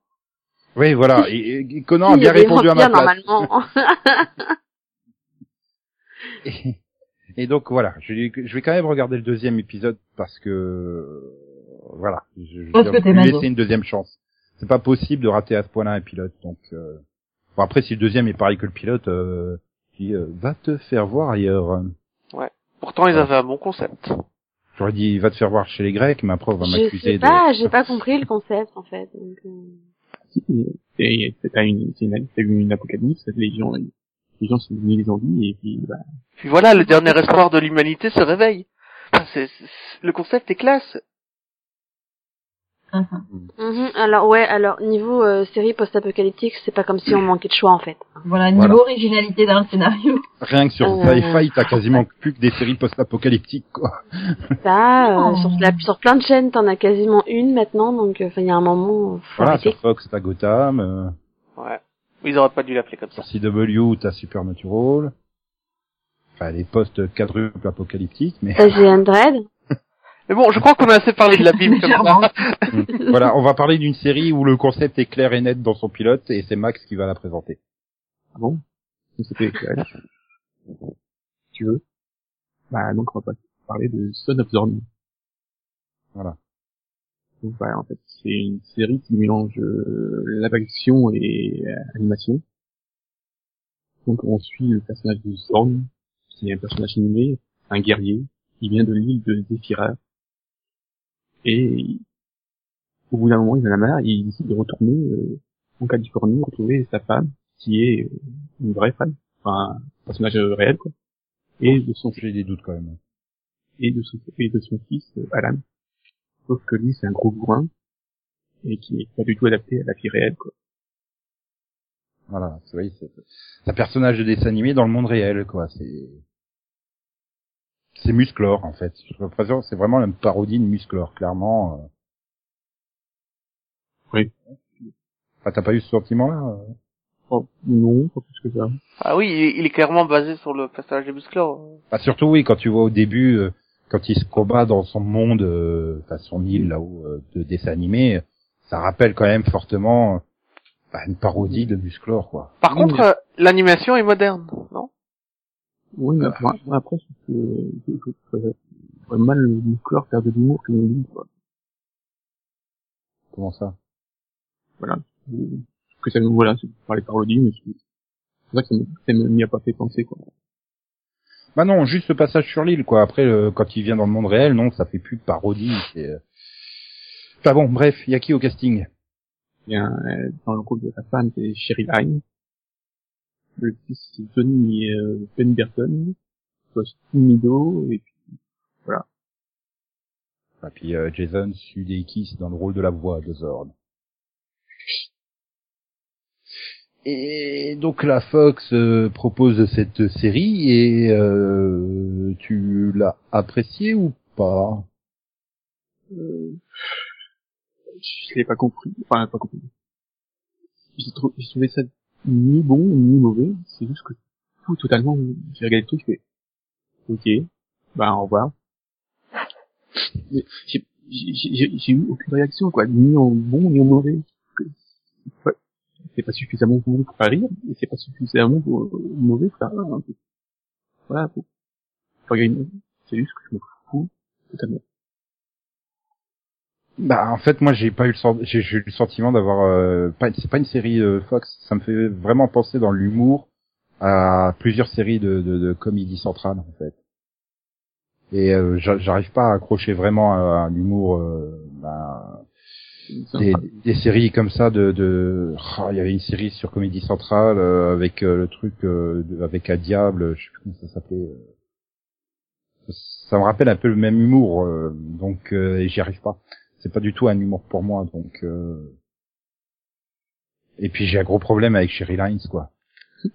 Speaker 1: Oui, voilà. Et, et- et Conan a bien répondu à ma place.
Speaker 2: normalement.
Speaker 1: Et, et donc voilà, je, je vais quand même regarder le deuxième épisode parce que euh, voilà, je, je
Speaker 5: Parce que
Speaker 1: lui laisser une deuxième chance. C'est pas possible de rater à ce point-là un pilote. Donc euh, bon, après, si le deuxième est pareil que le pilote, euh, qui euh, va te faire voir ailleurs.
Speaker 4: Pourtant ils avaient un bon concept.
Speaker 1: J'aurais dit va te faire voir chez les Grecs, mais après on va
Speaker 2: je
Speaker 1: m'accuser
Speaker 2: sais
Speaker 1: de.
Speaker 2: pas, j'ai pas compris le concept, en fait. Donc, euh,
Speaker 3: et- t'as une, c'est une, t'as une apocalypse, les gens, les gens sont mis les zombies et puis bah,
Speaker 4: Puis voilà, le dernier espoir de l'humanité se réveille. Enfin, le concept est classe.
Speaker 5: Mhm.
Speaker 2: mhm. Alors, ouais, alors, niveau euh, série post-apocalyptique, c'est pas comme si on manquait de choix, en fait.
Speaker 5: Voilà, niveau
Speaker 1: Voilà.
Speaker 5: originalité dans le scénario.
Speaker 1: Rien que sur
Speaker 2: Euh.
Speaker 1: Sci-Fi, t'as quasiment plus que des séries post-apocalyptiques. Quoi.
Speaker 2: Ça, euh,
Speaker 5: Oh.
Speaker 2: sur, la, sur plein de chaînes, t'en as quasiment une maintenant, donc, euh, il y a un moment, euh,
Speaker 1: Voilà,
Speaker 2: arrêter.
Speaker 1: sur Fox t'as Gotham, euh,
Speaker 4: Ouais. Ils auraient pas dû l'appeler comme ça.
Speaker 1: sur CW t'as Supernatural. Enfin, les postes quadruples apocalyptiques, mais
Speaker 2: T'as The Undread.
Speaker 4: Mais bon, je crois qu'on a assez parlé de la Bible comme ça.
Speaker 1: voilà, on va parler d'une série où le concept est clair et net dans son pilote et c'est Max qui va la présenter.
Speaker 3: ah bon, c'était tu veux? Bah donc on va pas parler de Son of Zorn.
Speaker 1: Voilà.
Speaker 3: Donc voilà, en fait, c'est une série qui mélange euh, l'action et euh, animation. Donc on suit le personnage de Zorn, qui est un personnage animé, un guerrier, qui vient de l'île de Zephyra. Et au bout d'un moment, il en a marre, il décide de retourner euh, en Californie, retrouver sa femme, qui est euh, une vraie femme, enfin un personnage euh, réel quoi, et de son
Speaker 1: J'ai des doutes quand même.
Speaker 3: et de son, et de son fils, euh, Alan. Sauf que lui, c'est un gros bourrin, et qui est pas du tout adapté à la vie réelle, quoi.
Speaker 1: Voilà, c'est c'est c'est un personnage de dessin animé dans le monde réel, quoi. C'est c'est Musclor en fait. L'impression c'est vraiment une parodie de Musclor, clairement. euh.
Speaker 3: Oui.
Speaker 1: Ah, t'as pas eu ce sentiment-là euh?
Speaker 3: Oh, non, pas plus que ça.
Speaker 4: Ah oui, il est, clairement basé sur le personnage de Musclor.
Speaker 1: Bah, surtout oui, quand tu vois au début, euh, quand il se combat dans son monde, euh, enfin son île là-haut euh, de dessin animé, ça rappelle quand même fortement bah, une parodie de Musclor, quoi.
Speaker 4: Par contre, euh, l'animation est moderne,
Speaker 3: Oui, mais après, après c'est que, je je- je mal le chlore faire de l'humour que lui, quoi.
Speaker 1: Comment ça?
Speaker 3: Voilà. Euh, Que ça, voilà, c'est pour les parodies, mais c'est- C'est vrai que ça ça m'y a pas fait penser, quoi.
Speaker 1: Bah non, juste le passage sur l'île, quoi. Après, euh, quand il vient dans le monde réel, non, ça fait plus de parodie. C'est... euh. Enfin bon, bref, y a qui au casting?
Speaker 3: Il y a euh, dans le rôle de la femme, c'est Sherry Lyne. Le fils, c'est Johnny euh, Ben Burton. Mido, et puis,
Speaker 1: Et puis euh, Jason Sudeikis dans le rôle de la voix de Zord. Et donc la Fox euh, propose cette série et euh, tu l'as appréciée ou pas?
Speaker 3: Euh, je l'ai pas compris. Enfin, pas compris. J'ai trouvé ça ni bon, ni mauvais. C'est juste que tout totalement, j'ai regardé le truc, je fais, ok, bah, au revoir. Mais J'ai eu aucune réaction, quoi, ni en bon, ni en mauvais. C'est pas- pas suffisamment bon pour faire rire, et c'est pas suffisamment pour- mauvais pour faire rire, peu. Voilà, c'est juste que je me fous totalement.
Speaker 1: Bah en fait moi j'ai pas eu le j'ai eu le sentiment d'avoir euh, pas c'est pas une série euh, Fox, ça me fait vraiment penser dans l'humour à plusieurs séries de, de, de comédie centrale en fait. Et euh, j'a- j'arrive pas à accrocher vraiment à, à l'humour euh, bah, des, des séries comme ça de de oh, il y avait une série sur comédie centrale euh, avec euh, le truc euh, de- avec un diable je sais plus comment ça s'appelait euh. ça me rappelle un peu le même humour euh, donc euh, et j'y arrive pas c'est pas du tout un humour pour moi donc euh. et puis j'ai un gros problème avec Sherry Lines quoi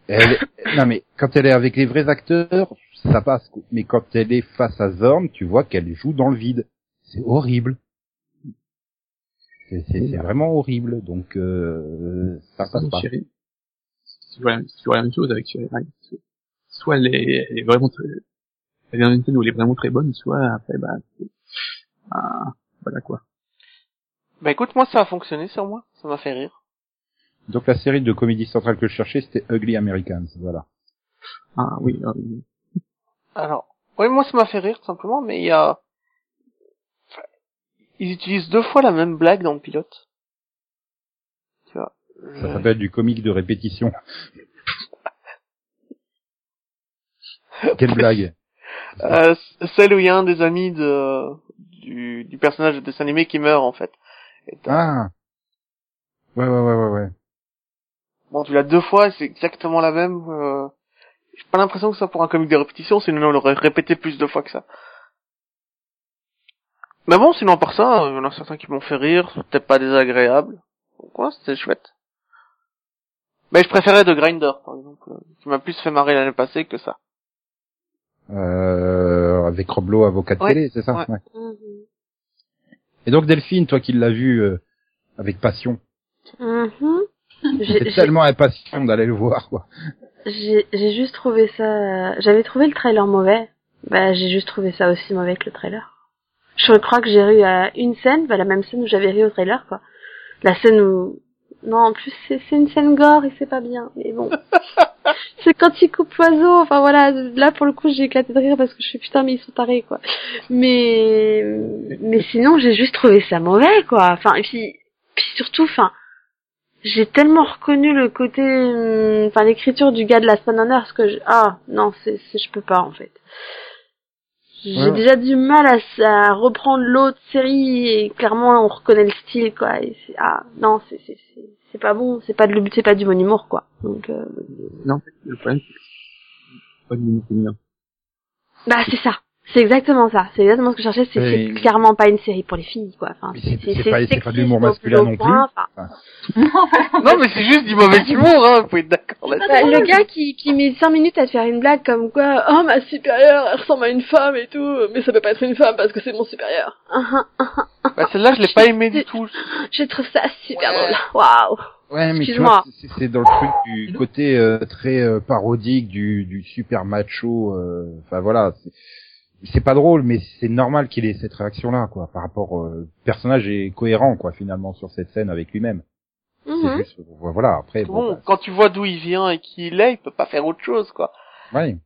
Speaker 1: elle non mais quand elle est avec les vrais acteurs ça passe quoi. mais quand elle est face à Zorn tu vois qu'elle joue dans le vide c'est horrible c'est vraiment horrible, donc euh, ça passe pas.
Speaker 3: Chérie. Toujours la c'est toujours la même chose avec Chérie Ryan. Soit elle est, elle est vraiment très, elle est dans une scène où elle est vraiment très bonne, soit après, bah, ah, voilà quoi.
Speaker 4: Bah écoute, moi ça a fonctionné sur moi, ça m'a fait rire.
Speaker 1: Donc la série de comédie centrale que je cherchais, c'était Ugly Americans, voilà.
Speaker 3: Ah oui, ah, oui.
Speaker 4: Alors, oui, moi ça m'a fait rire tout simplement, mais il y a... enfin, Ils utilisent deux fois la même blague dans le pilote. Tu vois.
Speaker 1: Ça s'appelle du comique de répétition. Quelle blague
Speaker 4: Euh, celle où il y a un des amis de du, du personnage de dessin animé qui meurt en fait. Et
Speaker 1: Ah Ouais, ouais, ouais, ouais, ouais.
Speaker 4: Bon, tu l'as deux fois, c'est exactement la même. Euh... J'ai pas l'impression que ça pour un comique de répétition, sinon on l'aurait répété plus de fois que ça. Mais bon, sinon par ça, il y en a certains qui m'ont fait rire, c'est peut-être pas désagréable. Donc ouais, c'était chouette. Mais je préférais The Grinder, par exemple, euh, qui m'a plus fait marrer l'année passée que ça.
Speaker 1: Euh, avec Roblo, avocat de
Speaker 4: Ouais,
Speaker 1: télé, c'est ça?
Speaker 4: Ouais.
Speaker 1: Ouais. Et donc Delphine, toi qui l'as vu euh, avec passion,
Speaker 2: Mhm. J'ai-
Speaker 1: j'étais
Speaker 2: j'ai-
Speaker 1: tellement impatient d'aller le voir, quoi.
Speaker 2: J'ai juste trouvé ça. J'avais trouvé le trailer mauvais. Bah, j'ai juste trouvé ça aussi mauvais que le trailer. Je crois que j'ai ri à une scène, bah, la même scène où j'avais ri au trailer, quoi. La scène où. Non, en plus, c'est c'est une scène gore et c'est pas bien. Mais bon. c'est quand il coupe l'oiseau. Enfin voilà, là pour le coup, j'ai éclaté de rire parce que je suis putain, mais ils sont tarés, quoi. Mais. Mais sinon, j'ai juste trouvé ça mauvais, quoi. Enfin, et puis. Puis surtout, enfin j'ai tellement reconnu le côté, hum, enfin l'écriture du gars de la Span Honors que je, ah non, c'est, c'est, je peux pas en fait. J'ai
Speaker 1: Ouais.
Speaker 2: déjà du mal à, à reprendre l'autre série et clairement on reconnaît le style quoi. Et c'est, ah non, c'est, c'est, c'est, c'est pas bon, c'est pas de, le- c'est pas du bon humour quoi. Donc euh,
Speaker 3: Non, le problème, c'est pas du monde féminin.
Speaker 2: bah c'est ça. C'est exactement ça. C'est exactement ce que je cherchais. C'est, clairement pas une série pour les filles, quoi. Enfin,
Speaker 1: c'est- pas- pas de l'humour masculin non plus.
Speaker 2: enfin,
Speaker 4: Non, mais c'est juste du mauvais humour, hein, vous pouvez être d'accord là-dessus.
Speaker 2: Bah, le gars qui, qui met 5 minutes à te faire une blague comme quoi, oh ma supérieure, elle ressemble à une femme et tout, mais ça peut pas être une femme parce que c'est mon supérieur. Ah, ah,
Speaker 4: Bah, celle-là, je l'ai pas aimé du tout.
Speaker 2: Je trouve ça super
Speaker 4: Ouais.
Speaker 2: drôle. Waouh.
Speaker 1: Ouais, mais tu
Speaker 2: Excuse-moi.
Speaker 1: vois, c'est dans le truc du côté euh, très euh, parodique du, du super macho. euh, Enfin voilà, c'est- pas drôle, mais c'est normal qu'il ait cette réaction-là, quoi, par rapport. euh, le personnage est cohérent, quoi, finalement, sur cette scène avec lui-même. C'est juste, voilà. Après, bon,
Speaker 4: Bon, quand tu vois d'où il vient et qui il est, il peut pas faire autre chose, quoi.
Speaker 1: bah, ouais,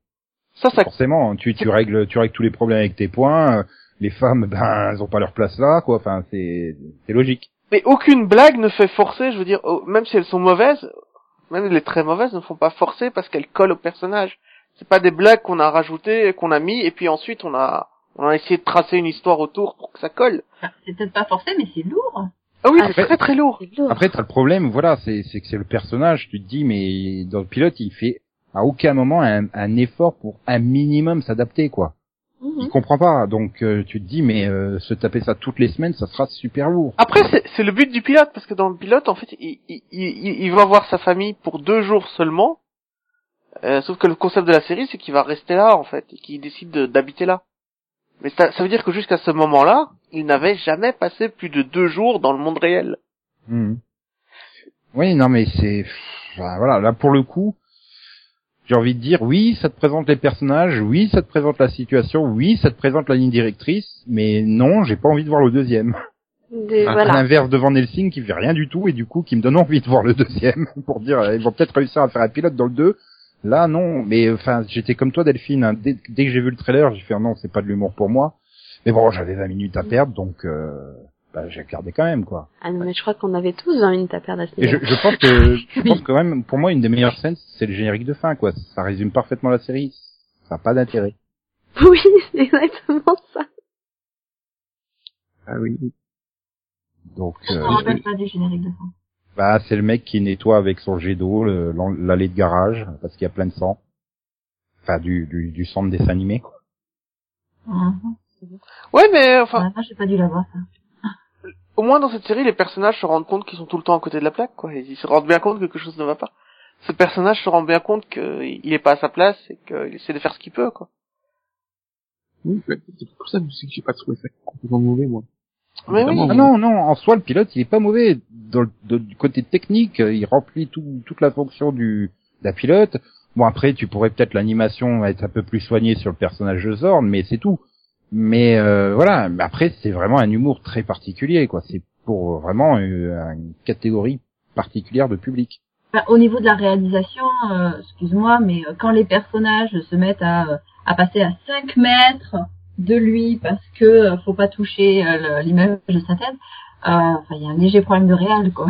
Speaker 4: Ça, ça,
Speaker 1: forcément, tu, tu règles, tu règles tous les problèmes avec tes points. euh, Les femmes, ben, elles ont pas leur place là, quoi. Enfin, c'est, c'est logique.
Speaker 4: mais aucune blague ne fait forcer, je veux dire, oh, même si elles sont mauvaises, même les très mauvaises ne font pas forcer parce qu'elles collent au personnage. C'est pas des blagues qu'on a rajoutées, qu'on a mis, et puis ensuite on a, on a essayé de tracer une histoire autour pour que ça colle.
Speaker 5: C'est peut-être pas forcé, mais c'est lourd.
Speaker 4: Ah oui, c'est très très lourd.
Speaker 1: Après, t'as le problème, voilà, c'est c'est que c'est le personnage. Tu te dis, mais dans le pilote, il fait à aucun moment un, un effort pour un minimum s'adapter, quoi.
Speaker 2: Mhm.
Speaker 1: Il comprend pas. Donc euh, tu te dis, mais euh, se taper ça toutes les semaines, ça sera super lourd.
Speaker 4: Après, c'est- c'est le but du pilote, parce que dans le pilote, en fait, il, il, il, il va voir sa famille pour deux jours seulement. Euh, sauf que le concept de la série, c'est qu'il va rester là, en fait, et qu'il décide de- d'habiter là. Mais ça, ça veut dire que jusqu'à ce moment-là, il n'avait jamais passé plus de deux jours dans le monde réel.
Speaker 1: Mhm. Oui, non, mais c'est, enfin, voilà, là pour le coup, j'ai envie de dire, oui, ça te présente les personnages, oui, ça te présente la situation, oui, ça te présente la ligne directrice, mais non, j'ai pas envie de voir le deuxième.
Speaker 3: Ah,
Speaker 1: À
Speaker 2: voilà.
Speaker 1: l'inverse de Van Helsing qui fait rien du tout et du coup qui me donne envie de voir le deuxième pour dire ils vont peut-être réussir à faire un pilote dans le 2. Là non, mais enfin j'étais comme toi Delphine, hein. dès, dès que j'ai vu le trailer, j'ai fait non c'est pas de l'humour pour moi. Mais bon j'avais 20 minutes à perdre donc euh, bah, j'ai regardé quand même quoi.
Speaker 2: Ah non, mais je crois qu'on avait tous 20 minutes à perdre à ce
Speaker 1: je, je pense que je pense quand même pour moi une des meilleures scènes c'est le générique de fin quoi. Ça résume parfaitement la série. Ça n'a pas d'intérêt.
Speaker 2: Oui, c'est exactement ça.
Speaker 3: Ah oui.
Speaker 1: Donc
Speaker 5: Je
Speaker 1: euh,
Speaker 5: me rappelle pas du générique de fin?
Speaker 1: Bah c'est le mec qui nettoie avec son jet d'eau l'allée de garage parce qu'il y a plein de sang. Enfin du du, du sang de dessin animé quoi.
Speaker 5: Mhm.
Speaker 4: Ouais, mais enfin,
Speaker 5: Ouais, moi, j'ai pas dû la voir, ça.
Speaker 4: au moins dans cette série, les personnages se rendent compte qu'ils sont tout le temps à côté de la plaque, quoi. Ils se rendent bien compte que quelque chose ne va pas. Ce personnage se rend bien compte qu'il est pas à sa place et qu'il essaie de faire ce qu'il peut, quoi.
Speaker 3: Oui, c'est pour ça que je sais que j'ai pas trouvé ça complètement mauvais, moi.
Speaker 4: Mais oui.
Speaker 1: Ah non, non, en soi, le pilote, il est pas mauvais. Dans le, de- du côté technique, il remplit tout, toute la fonction du d'un pilote. Bon, après, tu pourrais peut-être l'animation être un peu plus soignée sur le personnage de Zorn, mais c'est tout. Mais euh, voilà, mais après, c'est vraiment un humour très particulier, quoi. C'est pour vraiment euh, une catégorie particulière de public.
Speaker 5: Enfin, au niveau de la réalisation, euh, excuse-moi, mais euh, quand les personnages se mettent à, euh, à passer à 5 mètres de lui parce que euh, faut pas toucher euh, l'image de sa tête, euh, enfin, il y a un léger problème de réal, quoi.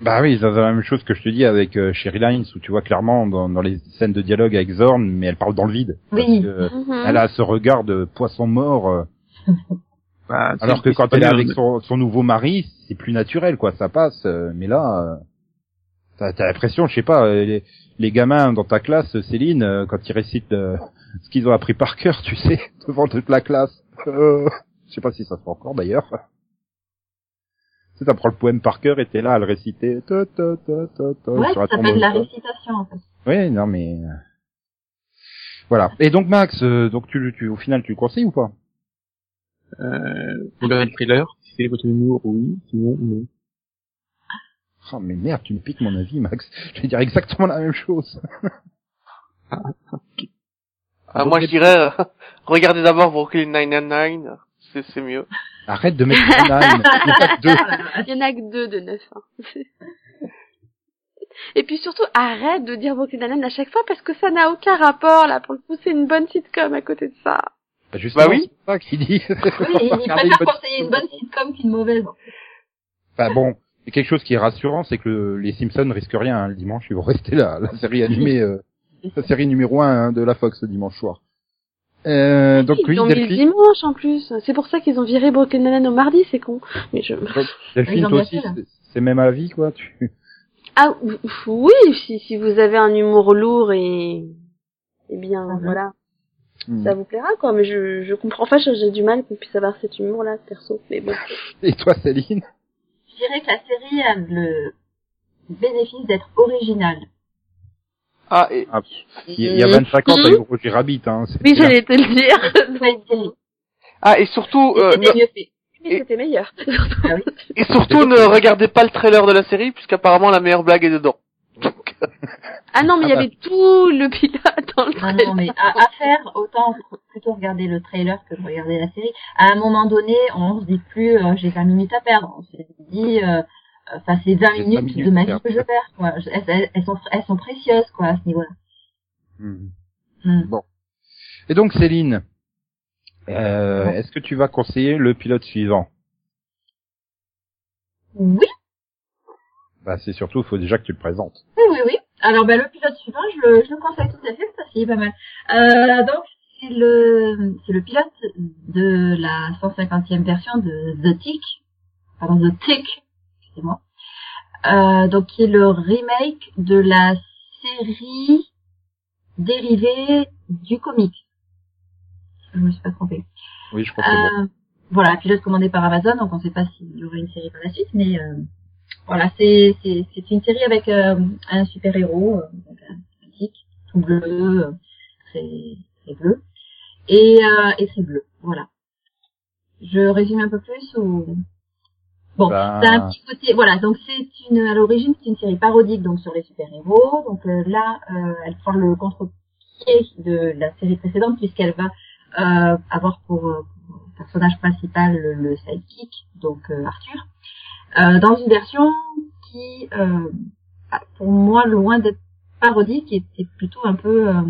Speaker 1: Bah oui, c'est la même chose que je te dis avec euh, Sherry Lines, où tu vois clairement dans, dans les scènes de dialogue avec Zorn, mais elle parle dans le vide.
Speaker 5: Oui.
Speaker 1: Parce que,
Speaker 2: Mhm.
Speaker 1: elle a ce regard de poisson mort. euh,
Speaker 3: Bah, c'est-
Speaker 1: Alors que quand elle est avec son, son nouveau mari, c'est plus naturel, quoi, ça passe. euh, Mais là, euh, t'as t'as l'impression, je sais pas, euh, les, les gamins dans ta classe, Céline, euh, quand ils récitent euh, ce qu'ils ont appris par cœur, tu sais, devant toute la classe. Euh, je sais pas si ça se fait encore d'ailleurs. Tu sais, t'apprends le poème par cœur et t'es là à le réciter. Ta, ta, ta, ta, ta,
Speaker 5: Ouais,
Speaker 1: sur
Speaker 5: ça s'appelle la récitation, en fait.
Speaker 1: Oui, non mais euh, voilà. Et donc Max, euh, donc tu, tu, au final, tu le conseilles ou pas?
Speaker 3: Euh, le trailer, si c'est votre humour, oui, sinon, non.
Speaker 1: Oh mais merde, tu me piques mon avis, Max. Je vais dire exactement la même chose.
Speaker 4: Ah, moi, je dirais, euh, regardez d'abord Brooklyn Nine-Nine, c'est c'est mieux.
Speaker 1: Arrête de mettre un âne. Il y en a que deux.
Speaker 2: Il y en a que deux de neuf. hein. Et puis surtout, arrête de dire Brooklyn Nine-Nine à chaque fois parce que ça n'a aucun rapport, là. Pour le coup, c'est une bonne sitcom à côté de ça.
Speaker 1: Bah, justement,
Speaker 4: Bah oui.
Speaker 1: c'est qu'il dit.
Speaker 5: Oui, il préfère
Speaker 1: une bonne-
Speaker 5: conseiller une bonne sitcom qu'une mauvaise.
Speaker 1: Enfin bon, quelque chose qui est rassurant, c'est que le- les Simpsons risquent rien hein, le dimanche. Ils vont rester là, la série animée, euh, la série numéro un hein, de la Fox ce dimanche soir. Euh, donc
Speaker 2: Ils
Speaker 1: oui,
Speaker 2: l'ont mis le
Speaker 1: Delphine,
Speaker 2: dimanche en plus. C'est pour ça qu'ils ont viré Brooklyn Nine-Nine au mardi, c'est con. Mais je...
Speaker 1: Delphine,
Speaker 5: Ils ont
Speaker 1: toi aussi,
Speaker 5: là.
Speaker 1: c'est- même avis quoi. Tu...
Speaker 2: Ah ou- oui, si, si vous avez un humour lourd et... Eh bien,
Speaker 5: Mhm.
Speaker 2: voilà.
Speaker 1: Hmm.
Speaker 2: Ça vous plaira, quoi. Mais je, je comprends. Enfin, j'ai j'ai du mal qu'on puisse avoir cet humour-là, perso. Mais bon.
Speaker 1: Et toi, Céline?
Speaker 5: Je dirais que la série a le bénéfice d'être originale.
Speaker 4: Ah, et,
Speaker 1: Ah, Il y a- il y a 25 ans, t'as eu Roger Rabbit. Hein,
Speaker 2: Oui, j'allais te le dire.
Speaker 5: C'est pas une série.
Speaker 4: ah, et surtout, euh, ne-
Speaker 5: mieux fait.
Speaker 2: Mais c'était meilleur.
Speaker 5: Ah oui.
Speaker 4: et surtout, ne regardez pas le trailer de la série, puisqu'apparemment la meilleure blague est dedans. Donc,
Speaker 2: Ah non, mais il y
Speaker 1: Ah bah.
Speaker 2: avait tout le pilote dans le trailer.
Speaker 5: non, mais à, à faire, autant plutôt regarder le trailer que de regarder la série. À un moment donné, on se dit plus, euh, j'ai 20 minutes à perdre. On se dit, euh, enfin, c'est 20
Speaker 1: J'ai
Speaker 5: minutes,
Speaker 1: 20 minutes
Speaker 5: de ma vie que je perds, quoi. Elles, sont, elles sont précieuses, quoi, à ce niveau-là.
Speaker 1: Hmm.
Speaker 5: Hmm.
Speaker 1: Et donc Céline, euh, est-ce que tu vas conseiller le pilote suivant?
Speaker 5: Oui,
Speaker 1: Bah c'est surtout, il faut déjà que tu le présentes.
Speaker 5: oui, oui, oui. Alors, ben, le pilote suivant, je le, je le conseille tout à fait parce qu'il est pas mal. Euh, donc, c'est le, c'est le pilote de la 150e version de The Tick. Pardon, The Tick. Excusez-moi. Euh, donc, qui est le remake de la série dérivée du comic. Je me suis pas trompée.
Speaker 1: Oui, je crois que c'est bon.
Speaker 5: Euh, voilà, pilote commandé par Amazon, donc on ne sait pas s'il y aurait une série par la suite, mais euh, voilà, c'est c'est c'est une série avec euh, un super héros, euh, donc un un tic, tout bleu, euh, très très bleu, et euh, et très bleu, voilà. Je résume un peu plus ou? Bon,
Speaker 1: Ben-
Speaker 5: c'est un petit côté, voilà, donc c'est une à l'origine c'est une série parodique donc sur les super héros, donc euh, là euh, elle prend le contre-pied de la série précédente puisqu'elle va euh, avoir pour, euh, pour personnage principal le, le sidekick, donc euh, Arthur, euh, dans une version qui, euh, ah, pour moi, loin d'être parodique, était plutôt un peu euh.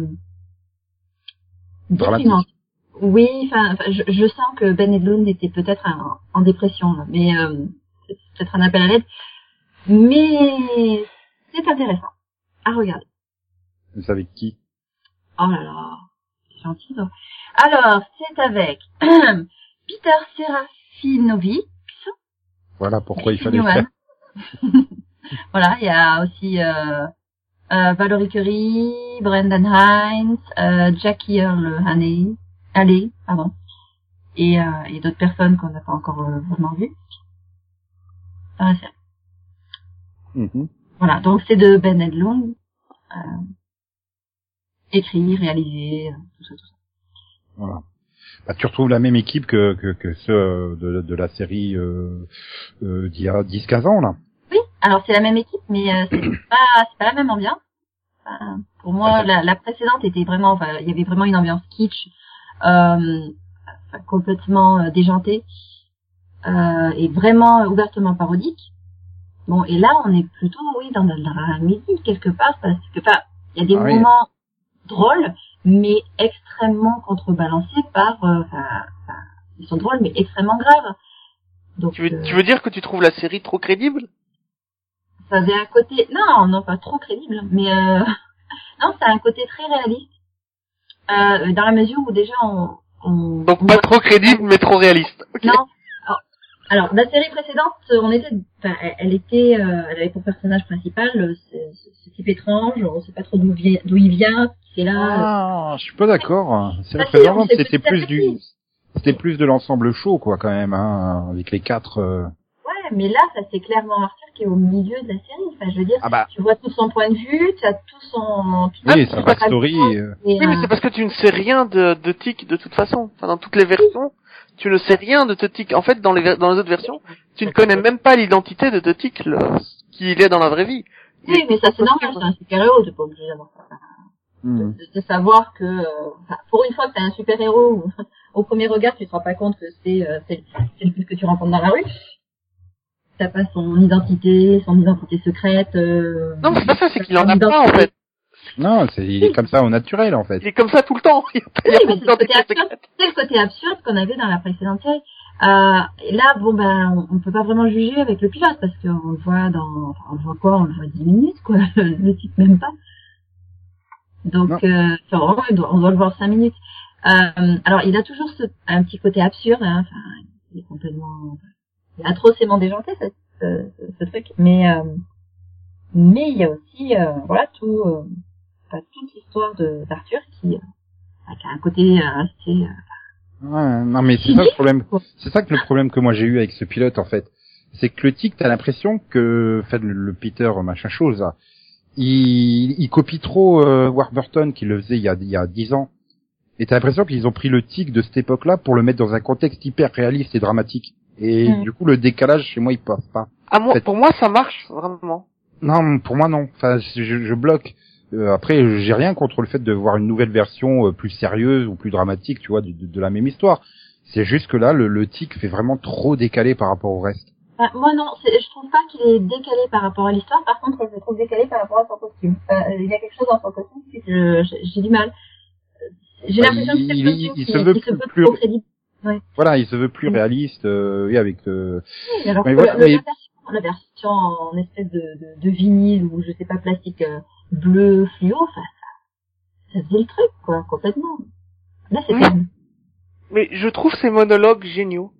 Speaker 5: Oui, enfin, je, je sens que Ben Edlund était peut-être en, en dépression, mais euh, c'est peut-être un appel à l'aide. Mais c'est intéressant à regarder.
Speaker 1: Vous savez qui?
Speaker 5: Oh là là, c'est gentil. donc. Alors, c'est avec Peter Serafinovic.
Speaker 1: Voilà pourquoi il fallait le faire.
Speaker 5: voilà, il y a aussi euh, euh, Valerie Curie, Brendan Hines, euh, Jackie Earl Haley, Haley, pardon, et, euh, et d'autres personnes qu'on n'a pas encore euh, vraiment vues. dans la série.
Speaker 1: Mhm.
Speaker 5: Voilà, donc c'est de Ben Edlund, euh, écrit, réalisé, euh, tout ça, tout ça.
Speaker 1: Voilà. Bah, tu retrouves la même équipe que, que, que ceux euh, de, de la série euh, euh, d'il y a 10-15 ans, là.
Speaker 5: Oui, alors c'est la même équipe, mais euh, c'est pas, pas la même ambiance. Enfin, pour moi, la, la précédente était vraiment, enfin, il y avait vraiment une ambiance kitsch, euh, complètement euh, déjantée euh, et vraiment ouvertement parodique. Bon, et là, on est plutôt, oui, dans, la- dans la musique quelque part, parce que, enfin, il y a des
Speaker 1: Ah oui.
Speaker 5: moments drôles, mais extrêmement contrebalancés par, euh, enfin, enfin, ils sont drôles, mais extrêmement graves. Donc,
Speaker 4: Tu veux,
Speaker 5: euh,
Speaker 4: tu veux dire que tu trouves la série trop crédible?
Speaker 5: Ça avait un côté non non pas trop crédible mais euh... non c'est un côté très réaliste euh, dans la mesure où déjà on, on
Speaker 4: Donc
Speaker 5: on
Speaker 4: pas trop crédible, mais trop réaliste.
Speaker 5: Non alors, alors, la série précédente on était enfin, elle, était euh, elle avait pour personnage principal euh, ce, type étrange on sait pas trop d'où vient d'où il vient qui est là
Speaker 1: Ah, je suis pas d'accord. C'est la précédente, c'était plus du, c'était plus de l'ensemble chaud, quoi, quand même, hein, avec les quatre.
Speaker 5: Mais là ça c'est clairement Arthur qui est au milieu de la série enfin je veux dire
Speaker 1: Ah bah,
Speaker 5: tu vois tout son point de vue tu as tout son tout
Speaker 1: oui,
Speaker 5: son
Speaker 1: sa backstory. euh,
Speaker 4: Oui, mais
Speaker 5: euh,
Speaker 4: c'est parce que tu ne sais rien de, de Tic de toute façon. Enfin, dans toutes les versions, tu ne sais rien de Tic. En fait, dans les, dans les autres versions, tu ne connais même pas l'identité de Tic, le, qui il est dans la vraie vie.
Speaker 5: Oui, mais ça c'est normal, c'est un super-héros, t'es pas obligé d'avoir ça.
Speaker 1: hmm.
Speaker 5: De, de savoir que, euh, pour une fois que t'es un super-héros, au premier regard tu te rends pas compte que c'est euh, c'est c'est le plus que tu rencontres dans la rue. T'as pas son identité, son identité secrète. Euh,
Speaker 4: Non, c'est pas ça, c'est qu'il en a pas, en fait.
Speaker 1: Non, c'est, il est comme ça au naturel, en fait.
Speaker 4: Il est comme ça tout le temps.
Speaker 5: Oui, c'est le côté absurde, qu'on avait dans la précédente série. Euh, et là, bon ben, on, on peut pas vraiment juger avec le pilote parce qu'on le voit dans, enfin, on le voit quoi, on le voit 10 minutes quoi, le, le type même pas. Donc, euh, enfin, vraiment, on doit, on doit le voir 5 minutes. Euh, alors, il a toujours ce, un petit côté absurde, hein, enfin, il est complètement, atrocement déjanté ce, ce, ce truc, mais euh, mais il y a aussi, euh, voilà, tout, euh, enfin, toute l'histoire de d'Arthur qui, euh, qui a un côté euh, assez
Speaker 1: Ouais, non, mais c'est ça le problème. C'est ça que le problème que moi j'ai eu avec ce pilote, en fait. C'est que le tic, t'as l'impression que, en fait, le, le Peter machin chose, là, il, il copie trop euh, Warburton qui le faisait il y a, il y a 10 ans. Et t'as l'impression qu'ils ont pris le tic de cette époque-là pour le mettre dans un contexte hyper réaliste et dramatique. Et
Speaker 5: Mm.
Speaker 1: du coup, le décalage chez moi, il passe pas.
Speaker 4: Ah, moi,
Speaker 1: Fait-
Speaker 4: pour moi, ça marche, vraiment.
Speaker 1: Non, pour moi non. Enfin, je, je bloque. Euh, après, j'ai rien contre le fait de voir une nouvelle version euh, plus sérieuse ou plus dramatique, tu vois, de, de- de la même histoire. C'est juste que là, le, le tic fait vraiment trop décalé par rapport au reste.
Speaker 5: Enfin, moi non, c'est- je trouve pas qu'il est décalé par rapport à l'histoire. Par contre, je le trouve décalé par rapport à son costume. Enfin, il y a quelque chose dans son costume que j'ai du mal. Euh, J'ai
Speaker 1: Bah,
Speaker 5: l'impression que c'est le costume
Speaker 1: il
Speaker 5: qui,
Speaker 1: se veut
Speaker 5: qui se
Speaker 1: plus-
Speaker 5: veut
Speaker 1: plus-
Speaker 5: trop
Speaker 1: Voilà, il se veut plus
Speaker 5: Mm.
Speaker 1: réaliste, euh, oui, avec. euh,
Speaker 5: Oui, alors
Speaker 1: Mais
Speaker 5: que
Speaker 1: voilà,
Speaker 5: le,
Speaker 1: mais-
Speaker 5: la version la version en espèce de, de, de vinyle ou je sais pas plastique euh, bleu fluo, enfin ça, ça faisait le truc quoi, complètement. Là c'est
Speaker 4: Oui. Mais je trouve ces monologues géniaux.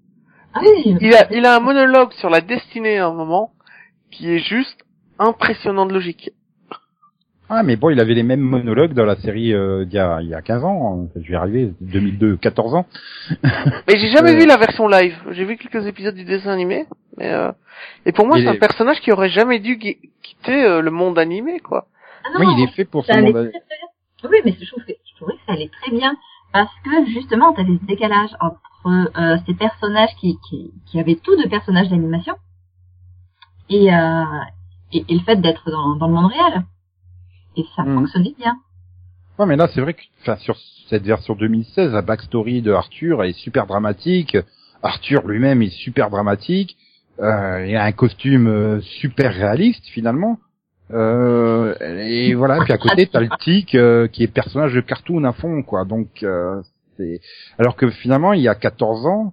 Speaker 5: ah oui,
Speaker 4: Il a, il a un monologue sur la destinée à un moment qui est juste impressionnant de logique.
Speaker 1: Ah, mais bon, il avait les mêmes monologues dans la série euh, d'il y, a, il y a 15 ans. Je vais arriver, 2002, 14 ans.
Speaker 4: Mais j'ai jamais
Speaker 1: Euh.
Speaker 4: vu la version live. J'ai vu quelques épisodes du dessin animé. Mais euh... Et pour moi,
Speaker 1: Il
Speaker 4: c'est un personnage qui aurait jamais dû quitter euh, le monde animé, quoi.
Speaker 5: Ah non,
Speaker 1: Oui, il est fait pour
Speaker 5: ça
Speaker 1: ce monde.
Speaker 5: très, très bien. Oui, mais je trouve que je trouvais que ça allait très bien parce que justement, tu avais ce décalage entre euh, ces personnages qui, qui, qui avaient tout de personnages d'animation et, euh, et, et le fait d'être dans, dans le monde réel. Et ça
Speaker 1: Mhm.
Speaker 5: fonctionnait bien.
Speaker 1: Ouais, mais là, c'est vrai que, enfin, sur cette version 2016, la backstory de Arthur est super dramatique. Arthur lui-même est super dramatique. Euh, il a un costume euh, super réaliste finalement. Euh, et voilà. Puis à côté, t'as le tic euh, qui est personnage de cartoon à fond, quoi. Donc, euh, c'est alors que finalement, il y a 14 ans,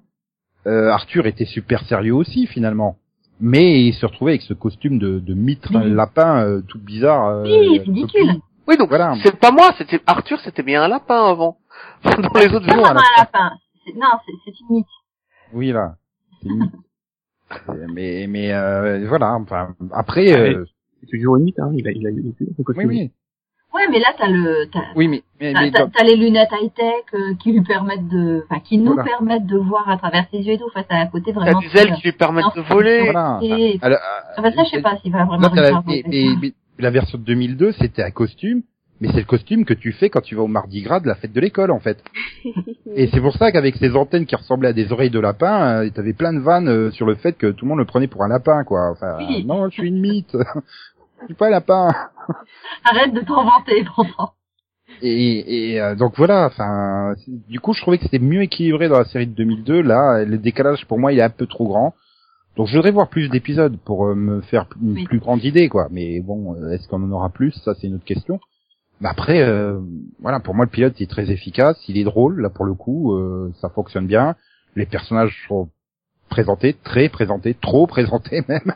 Speaker 1: euh, Arthur était super sérieux aussi finalement. Mais il se retrouvait avec ce costume de, de mitre
Speaker 5: Oui.
Speaker 1: lapin euh, tout bizarre. euh,
Speaker 5: Oui, ridicule.
Speaker 4: Oui, donc
Speaker 1: Voilà.
Speaker 4: c'est pas moi, c'était Arthur, c'était bien un lapin avant. Dans les autres
Speaker 5: vraiment un lapin. C'est- Non, c'est c'est une mythe.
Speaker 1: Oui, là. C'est une mythe. Mais mais euh, voilà. Enfin, après, euh,
Speaker 3: C'est toujours une mythe, hein. Il a, il a, il a, il a son
Speaker 1: oui,
Speaker 3: costume.
Speaker 1: oui,
Speaker 5: Ouais, mais là, t'as le, t'as,
Speaker 1: oui, mais mais,
Speaker 5: t'as,
Speaker 1: mais
Speaker 5: t'as- t'as les lunettes high-tech euh, qui lui permettent de, enfin, qui nous
Speaker 1: Voilà.
Speaker 5: permettent de voir à travers ses yeux et tout. Enfin, t'as un côté
Speaker 4: T'as
Speaker 5: vraiment.
Speaker 4: des ailes qui lui permettent de voler.
Speaker 1: voilà.
Speaker 5: Et,
Speaker 1: Alors,
Speaker 5: enfin, ça, je sais pas s'il va vraiment
Speaker 1: Là, t'as
Speaker 5: réussir
Speaker 1: la,
Speaker 5: à
Speaker 1: mais, la version de 2002, c'était un costume, mais c'est le costume que tu fais quand tu vas au Mardi Gras de la fête de l'école, en fait. Et c'est pour ça qu'avec ces antennes qui ressemblaient à des oreilles de lapin, euh, t'avais plein de vannes euh, sur le fait que tout le monde le prenait pour un lapin, quoi. Enfin,
Speaker 5: Oui.
Speaker 1: non, je suis une mythe. je suis pas un lapin.
Speaker 5: Arrête de t'en vanter, Vincent.
Speaker 1: Et, et euh, donc voilà, enfin, du coup, je trouvais que c'était mieux équilibré dans la série de 2002. Là, le décalage pour moi, il est un peu trop grand. Donc, je voudrais voir plus d'épisodes pour euh, me faire une
Speaker 5: Oui.
Speaker 1: plus grande idée, quoi. Mais bon, euh, est-ce qu'on en aura plus? Ça, c'est une autre question. Mais après, euh, voilà, pour moi, le pilote est très efficace. Il est drôle, là, pour le coup, euh, ça fonctionne bien. Les personnages sont présentés, très présentés, trop présentés même.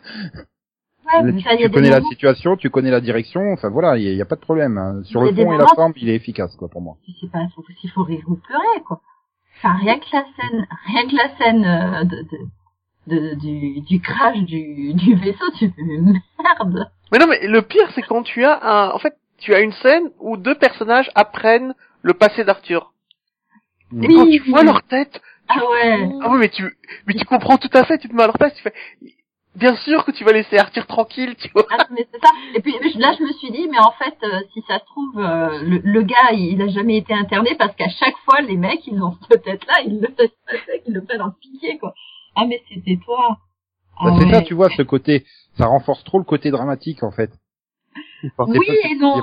Speaker 5: Ouais,
Speaker 1: tu tu connais la
Speaker 5: moments-
Speaker 1: situation, tu connais la direction. Enfin voilà, il y, a- a pas de problème. hein. Sur le fond et la forme, il est efficace, quoi, pour moi.
Speaker 5: je sais pas faut- s'il faut rire ou pleurer quoi. Enfin rien que la scène, rien que la scène euh, de, de, de- du, du crash du, du vaisseau, tu fais merde.
Speaker 4: Mais non, mais le pire, c'est quand tu as un, en fait, tu as une scène où deux personnages apprennent le passé d'Arthur. Et
Speaker 5: Oui,
Speaker 4: quand tu
Speaker 5: oui.
Speaker 4: vois leur tête,
Speaker 5: Ah ouais.
Speaker 4: ah oui, mais tu, mais tu comprends tout à fait, tu te mets à leur place, tu fais, bien sûr que tu vas laisser Arthur tranquille, tu vois.
Speaker 5: Ah, mais c'est ça. Et puis là, je me suis dit, mais en fait, euh, si ça se trouve, euh, le, le gars, il a jamais été interné parce qu'à chaque fois, les mecs, ils ont cette tête-là, ils le ils le prennent en piqué, quoi. Ah, mais c'était toi. Ah
Speaker 1: Bah, c'est ça, tu vois, ce côté, ça renforce trop le côté dramatique, en fait.
Speaker 5: Oui et non.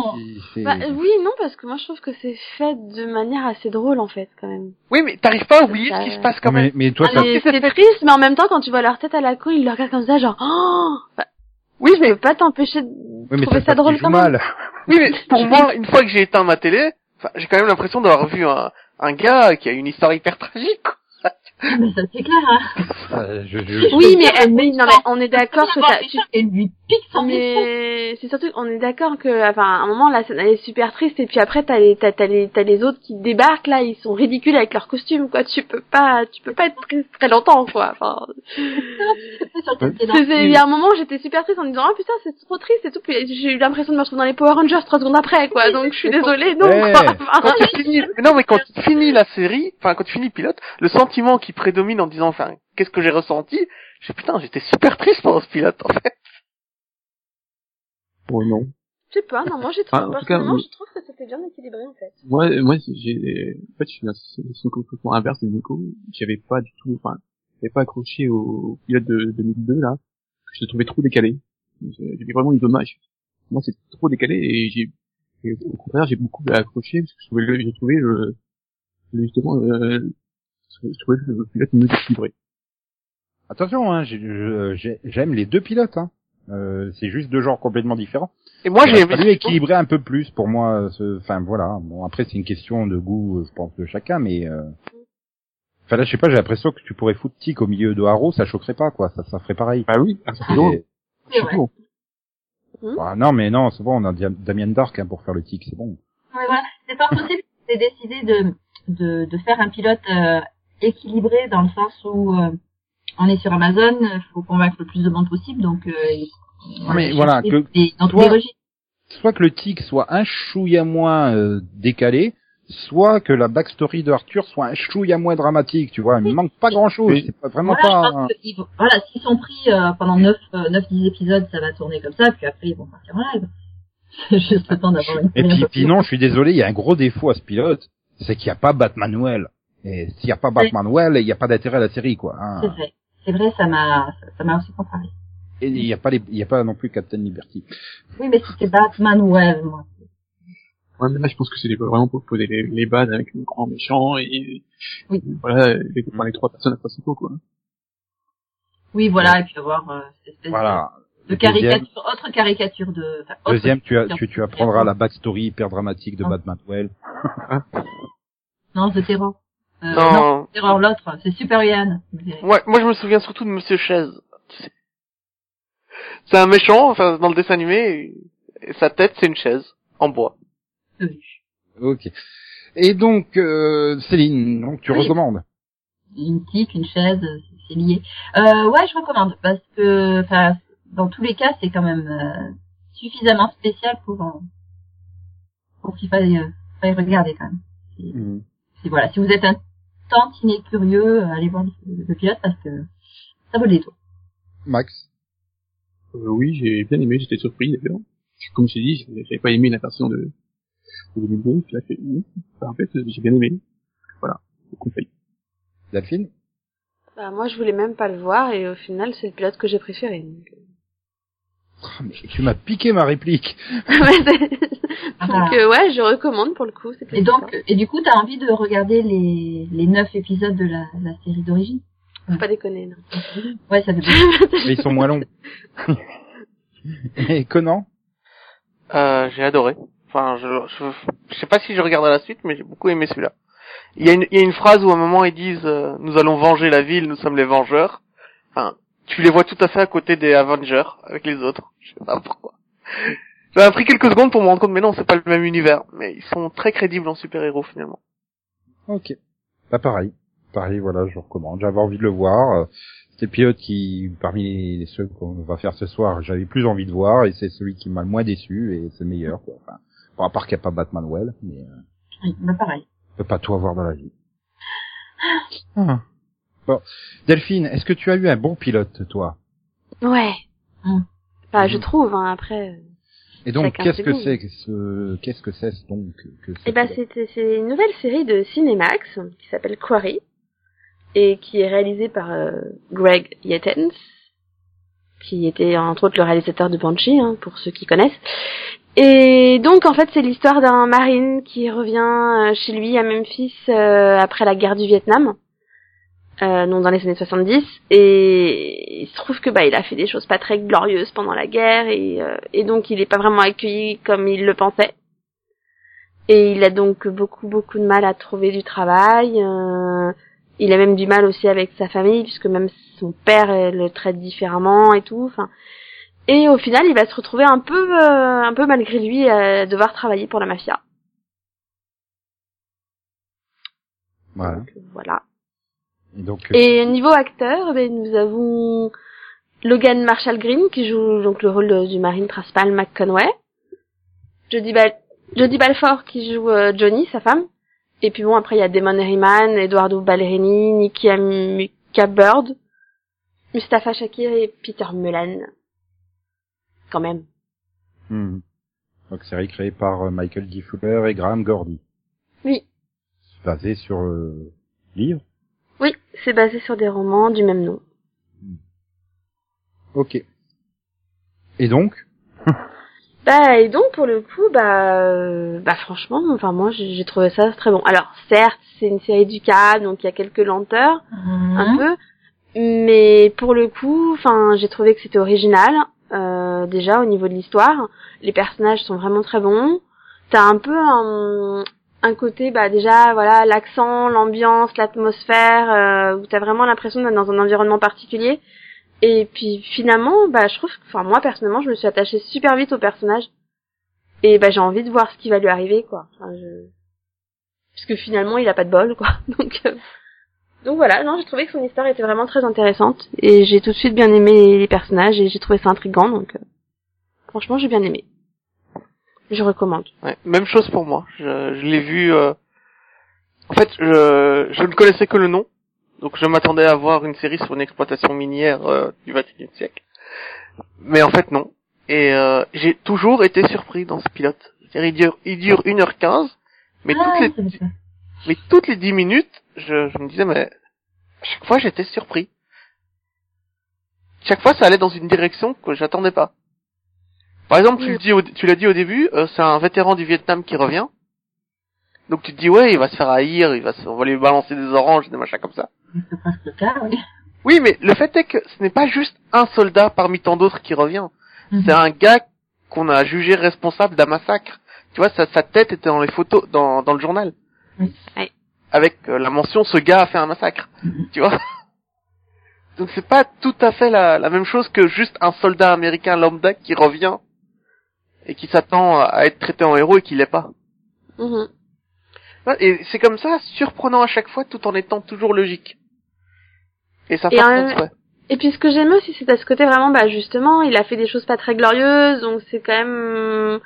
Speaker 2: Bah, oui, non, parce que moi je trouve que c'est fait de manière assez drôle en fait, quand même.
Speaker 4: Oui, mais t'arrives pas à oublier
Speaker 2: Ça-
Speaker 4: ce qui se passe quand
Speaker 1: mais,
Speaker 4: même.
Speaker 1: mais toi,
Speaker 2: Ah,
Speaker 1: ça,
Speaker 2: mais c'est triste, mais en même temps, quand tu vois leur tête à la con, ils le regardent comme ça, genre, oh Enfin,
Speaker 4: Oui, mais,
Speaker 2: peux pas t'empêcher de
Speaker 1: oui, mais
Speaker 2: trouver
Speaker 1: ça,
Speaker 2: ça drôle quand même.
Speaker 1: mal.
Speaker 4: oui, mais pour moi, une fois que j'ai éteint ma télé, j'ai quand même l'impression d'avoir vu un, un gars qui a une histoire hyper tragique. quoi.
Speaker 5: Mais ça, c'est clair, hein.
Speaker 1: Euh, je, je-
Speaker 2: Oui, mais, non, mais on est d'accord que
Speaker 5: des
Speaker 2: tu
Speaker 5: choses et lui pique son micro.
Speaker 2: Mais c'est surtout, on est d'accord que, enfin, à un moment, la scène elle est super triste, et puis après, t'as les, t'as, t'as les, t'as les autres qui débarquent, là, ils sont ridicules avec leurs costumes, quoi. Tu peux pas, tu peux pas être triste très longtemps, quoi. Enfin, il y a un moment, j'étais super triste en me disant, ah putain, c'est trop triste et tout, puis j'ai eu l'impression de me retrouver dans les Power Rangers trois secondes après, quoi. Donc, je suis désolée, non, quoi. Enfin,
Speaker 4: Quand tu finis, mais non, mais quand tu finis la série, enfin, quand tu finis le pilote, le sentiment qui prédomine en disant, enfin, qu'est-ce que j'ai ressenti? Je sais, putain, j'étais super triste pendant ce pilote, en fait.
Speaker 3: Bon, non.
Speaker 2: je sais pas, non, moi, j'ai
Speaker 3: Ah,
Speaker 2: trouvé,
Speaker 3: en tout cas,
Speaker 2: personnellement,
Speaker 3: moi-
Speaker 2: je trouve que c'était bien équilibré, en fait.
Speaker 3: Moi, moi, j'ai, en fait, je suis dans une situation complètement inverse de Nico. J'avais pas du tout, enfin, j'avais pas accroché au pilote de 2002, là. Je le trouvais trop décalé. J'avais vraiment une dommage. Moi, c'est trop décalé et j'ai, et au contraire, j'ai beaucoup accroché parce que je trouvais le, j'ai trouvé le, justement, euh, je trouvais le pilote mieux équilibré.
Speaker 1: Attention, hein, j'ai- j'aime les deux pilotes. Hein. Euh, c'est juste deux genres complètement différents.
Speaker 4: Et moi, j'ai
Speaker 1: fallu équilibrer un peu plus pour moi. ce- Enfin voilà. Bon après c'est une question de goût, euh, je pense de chacun, mais. euh, Enfin là, je sais pas, j'ai l'impression que tu pourrais foutre Tic au milieu de Haro, ça choquerait pas, quoi. Ça, ça ferait pareil.
Speaker 3: Bah oui, ah, ça fait
Speaker 1: Et-
Speaker 3: drôle.
Speaker 5: C'est vrai.
Speaker 3: Surtout.
Speaker 1: Ah, non, mais non, c'est bon, on a Damien Dark hein, pour faire le Tic, c'est bon.
Speaker 5: Ouais, voilà. C'est pas possible. C'est décidé de, de, de faire un pilote euh, équilibré dans le sens où euh, on est sur Amazon, il faut convaincre le plus de monde possible, donc euh, on
Speaker 1: Mais voilà,
Speaker 5: chercher
Speaker 1: que
Speaker 5: des- dans tous
Speaker 1: toi-
Speaker 5: les registres.
Speaker 1: Soit que le Tic soit un chouïa moins euh, décalé, soit que la backstory de Arthur soit un chouïa moins dramatique, tu vois. Il me manque pas grand chose,
Speaker 3: Oui.
Speaker 1: c'est pas vraiment
Speaker 5: Voilà,
Speaker 1: pas...
Speaker 5: ils vont- voilà, s'ils sont pris euh, pendant 9, euh, 9, 10 épisodes, ça va tourner comme ça, puis après ils vont partir en live. Juste le temps d'avoir une
Speaker 1: Et puis, puis non, je suis désolé, il y a un gros défaut à ce pilote, c'est qu'il n'y a pas Batmanuel. Et s'il n'y a pas Batmanuel, il n'y a pas d'intérêt à la série, quoi. hein.
Speaker 5: C'est vrai. C'est vrai, ça m'a, ça m'a aussi contrarié.
Speaker 1: Et il n'y a pas les, il y a pas non plus Captain Liberty.
Speaker 5: Oui, mais c'était Batman, ouais, moi.
Speaker 3: Ouais, mais là, je pense que c'est vraiment pour poser les, les bases avec le grand méchant et,
Speaker 5: Oui.
Speaker 3: voilà, les, enfin, les trois personnages principaux, quoi.
Speaker 5: Oui, voilà, et puis avoir euh, cette espèce
Speaker 1: Voilà.
Speaker 5: de caricature, autre caricature de... enfin, autre
Speaker 1: deuxième, tu, as,
Speaker 5: caricature
Speaker 1: tu, tu
Speaker 5: de-
Speaker 1: apprendras la backstory hyper dramatique de
Speaker 5: Non.
Speaker 1: Batmanuel.
Speaker 5: Non, The Terror. Euh,
Speaker 4: Non.
Speaker 5: non, Terror l'autre, c'est Super Yann.
Speaker 4: Ouais, moi je me souviens surtout de Monsieur Chaise. C'est un méchant, enfin dans le dessin animé, et sa tête c'est une chaise en bois.
Speaker 1: Ok. Et donc, euh, Céline, donc tu
Speaker 5: Oui.
Speaker 1: recommandes
Speaker 5: Une tique, une chaise, c'est lié. Euh, ouais, je recommande, parce que, enfin, dans tous les cas, c'est quand même euh, suffisamment spécial pour, euh, pour qu'il faille, euh, faille regarder quand même.
Speaker 1: Mhm.
Speaker 5: Et voilà, si vous êtes un tantinet curieux, euh, allez voir le, le pilote parce que ça vaut le détour.
Speaker 1: Max
Speaker 3: Euh, oui, j'ai bien aimé, j'étais surpris d'ailleurs. Comme je t'ai dit, j'avais pas aimé la version de, de 2012, puis là, j'ai en fait, j'ai bien aimé. Voilà, je conseille.
Speaker 1: Delphine?
Speaker 2: Bah, moi, je voulais même pas le voir et au final, c'est le pilote que j'ai préféré. donc.
Speaker 1: Ah, mais Tu m'as piqué ma réplique.
Speaker 2: Ouais, c'est-
Speaker 5: Ah.
Speaker 2: donc, euh, ouais, je recommande pour le coup. c'est
Speaker 5: Et donc, et du coup, t'as envie de regarder les, les neuf épisodes de la, la série d'origine?
Speaker 2: Faut pas déconner. Non.
Speaker 5: Ouais, ça.
Speaker 1: Mais ils sont moins longs. Et Conan?
Speaker 4: Euh, j'ai adoré. Enfin, je, je, je sais pas si je regarderai la suite, mais j'ai beaucoup aimé celui-là. Il y, a une, il y a une phrase où à un moment ils disent euh, nous allons venger la ville, nous sommes les vengeurs. Enfin, tu les vois tout à fait à côté des Avengers avec les autres. Je sais pas pourquoi. Ça m'a pris quelques secondes pour me rendre compte, mais non, c'est pas le même univers. Mais ils sont très crédibles en super-héros finalement.
Speaker 1: Ok. Bah pareil. Pareil, voilà, je recommande. J'avais envie de le voir. Euh, C'est le pilote qui, parmi les- ceux qu'on va faire ce soir, j'avais plus envie de voir et c'est celui qui m'a le moins déçu et c'est le meilleur. Quoi. Enfin, bon, à part qu'il n'y a pas Batman Well, mais euh,
Speaker 5: Oui, bah pareil.
Speaker 1: on peut pas tout avoir dans la vie. Ah. Bon, Delphine, est-ce que tu as eu un bon pilote, toi?
Speaker 2: Ouais.
Speaker 5: Hum.
Speaker 2: Bah, je
Speaker 1: Mhm.
Speaker 2: trouve. Hein, après. euh.
Speaker 1: Et donc, qu'est-ce que c'est que ce, qu'est-ce que c'est donc que
Speaker 2: Eh ben, c'est c'est une nouvelle série de Cinemax qui s'appelle Quarry et qui est réalisée par euh, Greg Yettens, qui était entre autres le réalisateur de Banshee, hein, pour ceux qui connaissent. Et donc, en fait, c'est l'histoire d'un marine qui revient euh, chez lui à Memphis euh, après la guerre du Vietnam, euh, donc dans les années 70. Et il se trouve que bah il a fait des choses pas très glorieuses pendant la guerre et, euh, et donc il est pas vraiment accueilli comme il le pensait. Et il a donc beaucoup beaucoup de mal à trouver du travail. euh, il a même du mal aussi avec sa famille puisque même son père euh, le traite différemment et tout. Enfin, et au final, il va se retrouver un peu euh, un peu malgré lui à devoir travailler pour la mafia.
Speaker 1: Voilà.
Speaker 2: Donc, euh, voilà.
Speaker 1: Et donc,
Speaker 2: Et niveau acteur, ben, nous avons Logan Marshall Green qui joue donc le rôle du marine principal Mac Conway. Jodie, Bal Jodie Balfour qui joue euh, Johnny, sa femme. Et puis bon, après il y a Damon Herriman, Eduardo Ballerini, Nikki Amuka Bird, Mustafa Shakir et Peter Mullan. Quand même.
Speaker 1: hmm. donc série créée par euh, Michael D. Fuller et Graham Gordy,
Speaker 2: Oui,
Speaker 1: basée sur le livre.
Speaker 2: Oui, c'est basé sur des romans du même nom.
Speaker 1: Ok. Et donc,
Speaker 2: Bah et donc pour le coup bah euh, bah franchement enfin moi j'ai trouvé ça très bon. Alors certes c'est une série du câble donc il y a quelques lenteurs un
Speaker 5: Hum.
Speaker 2: peu mais pour le coup enfin j'ai trouvé que c'était original euh, déjà au niveau de l'histoire les personnages sont vraiment très bons t'as un peu un, un côté, bah déjà, voilà, l'accent, l'ambiance, l'atmosphère, euh, où t'as vraiment l'impression d'être dans un environnement particulier. Et puis finalement, bah je trouve, enfin moi personnellement, je me suis attachée super vite au personnage. Et bah j'ai envie de voir ce qui va lui arriver, quoi. Enfin. Parce que finalement, il a pas de bol, quoi. Donc, euh, donc voilà, non, j'ai trouvé que son histoire était vraiment très intéressante. Et j'ai tout de suite bien aimé les personnages et j'ai trouvé ça intriguant, donc euh, franchement, j'ai bien aimé. Je recommande.
Speaker 4: Ouais, même chose pour moi. Je, je l'ai vu. euh, En fait, je, je ne connaissais que le nom, donc je m'attendais à voir une série sur une exploitation minière euh, du XXIe siècle. Mais en fait, non. Et euh, j'ai toujours été surpris dans ce pilote. Il dure, il dure 1h15, mais
Speaker 5: Ah,
Speaker 4: toutes
Speaker 5: ça
Speaker 4: les, mais toutes les 10 minutes, je, je me disais, mais à chaque fois, j'étais surpris. Chaque fois, ça allait dans une direction que j'attendais pas. Par exemple, tu le dis, au- tu l'as dit au début, euh, c'est un vétéran du Vietnam qui revient. Donc tu te dis ouais, il va se faire haïr, il va se, on va lui balancer des oranges, des machins comme ça.
Speaker 5: C'est presque le cas, oui.
Speaker 4: Oui, mais le fait est que ce n'est pas juste un soldat parmi tant d'autres qui revient.
Speaker 5: Mhm.
Speaker 4: C'est un gars qu'on a jugé responsable d'un massacre. Tu vois, sa, sa tête était dans les photos, dans, dans le journal.
Speaker 5: Oui.
Speaker 4: Avec euh, la mention, ce gars a fait un massacre. Tu vois? Donc c'est pas tout à fait la, la même chose que juste un soldat américain lambda qui revient et qui s'attend à être traité en héros et qui l'est pas.
Speaker 2: Mhm.
Speaker 4: Ouais, Et c'est comme ça, surprenant à chaque fois, tout en étant toujours logique. Et ça par
Speaker 2: un-
Speaker 4: ouais.
Speaker 2: Et puis ce que j'aime aussi, c'est à ce côté vraiment, bah justement, il a fait des choses pas très glorieuses, donc c'est quand même,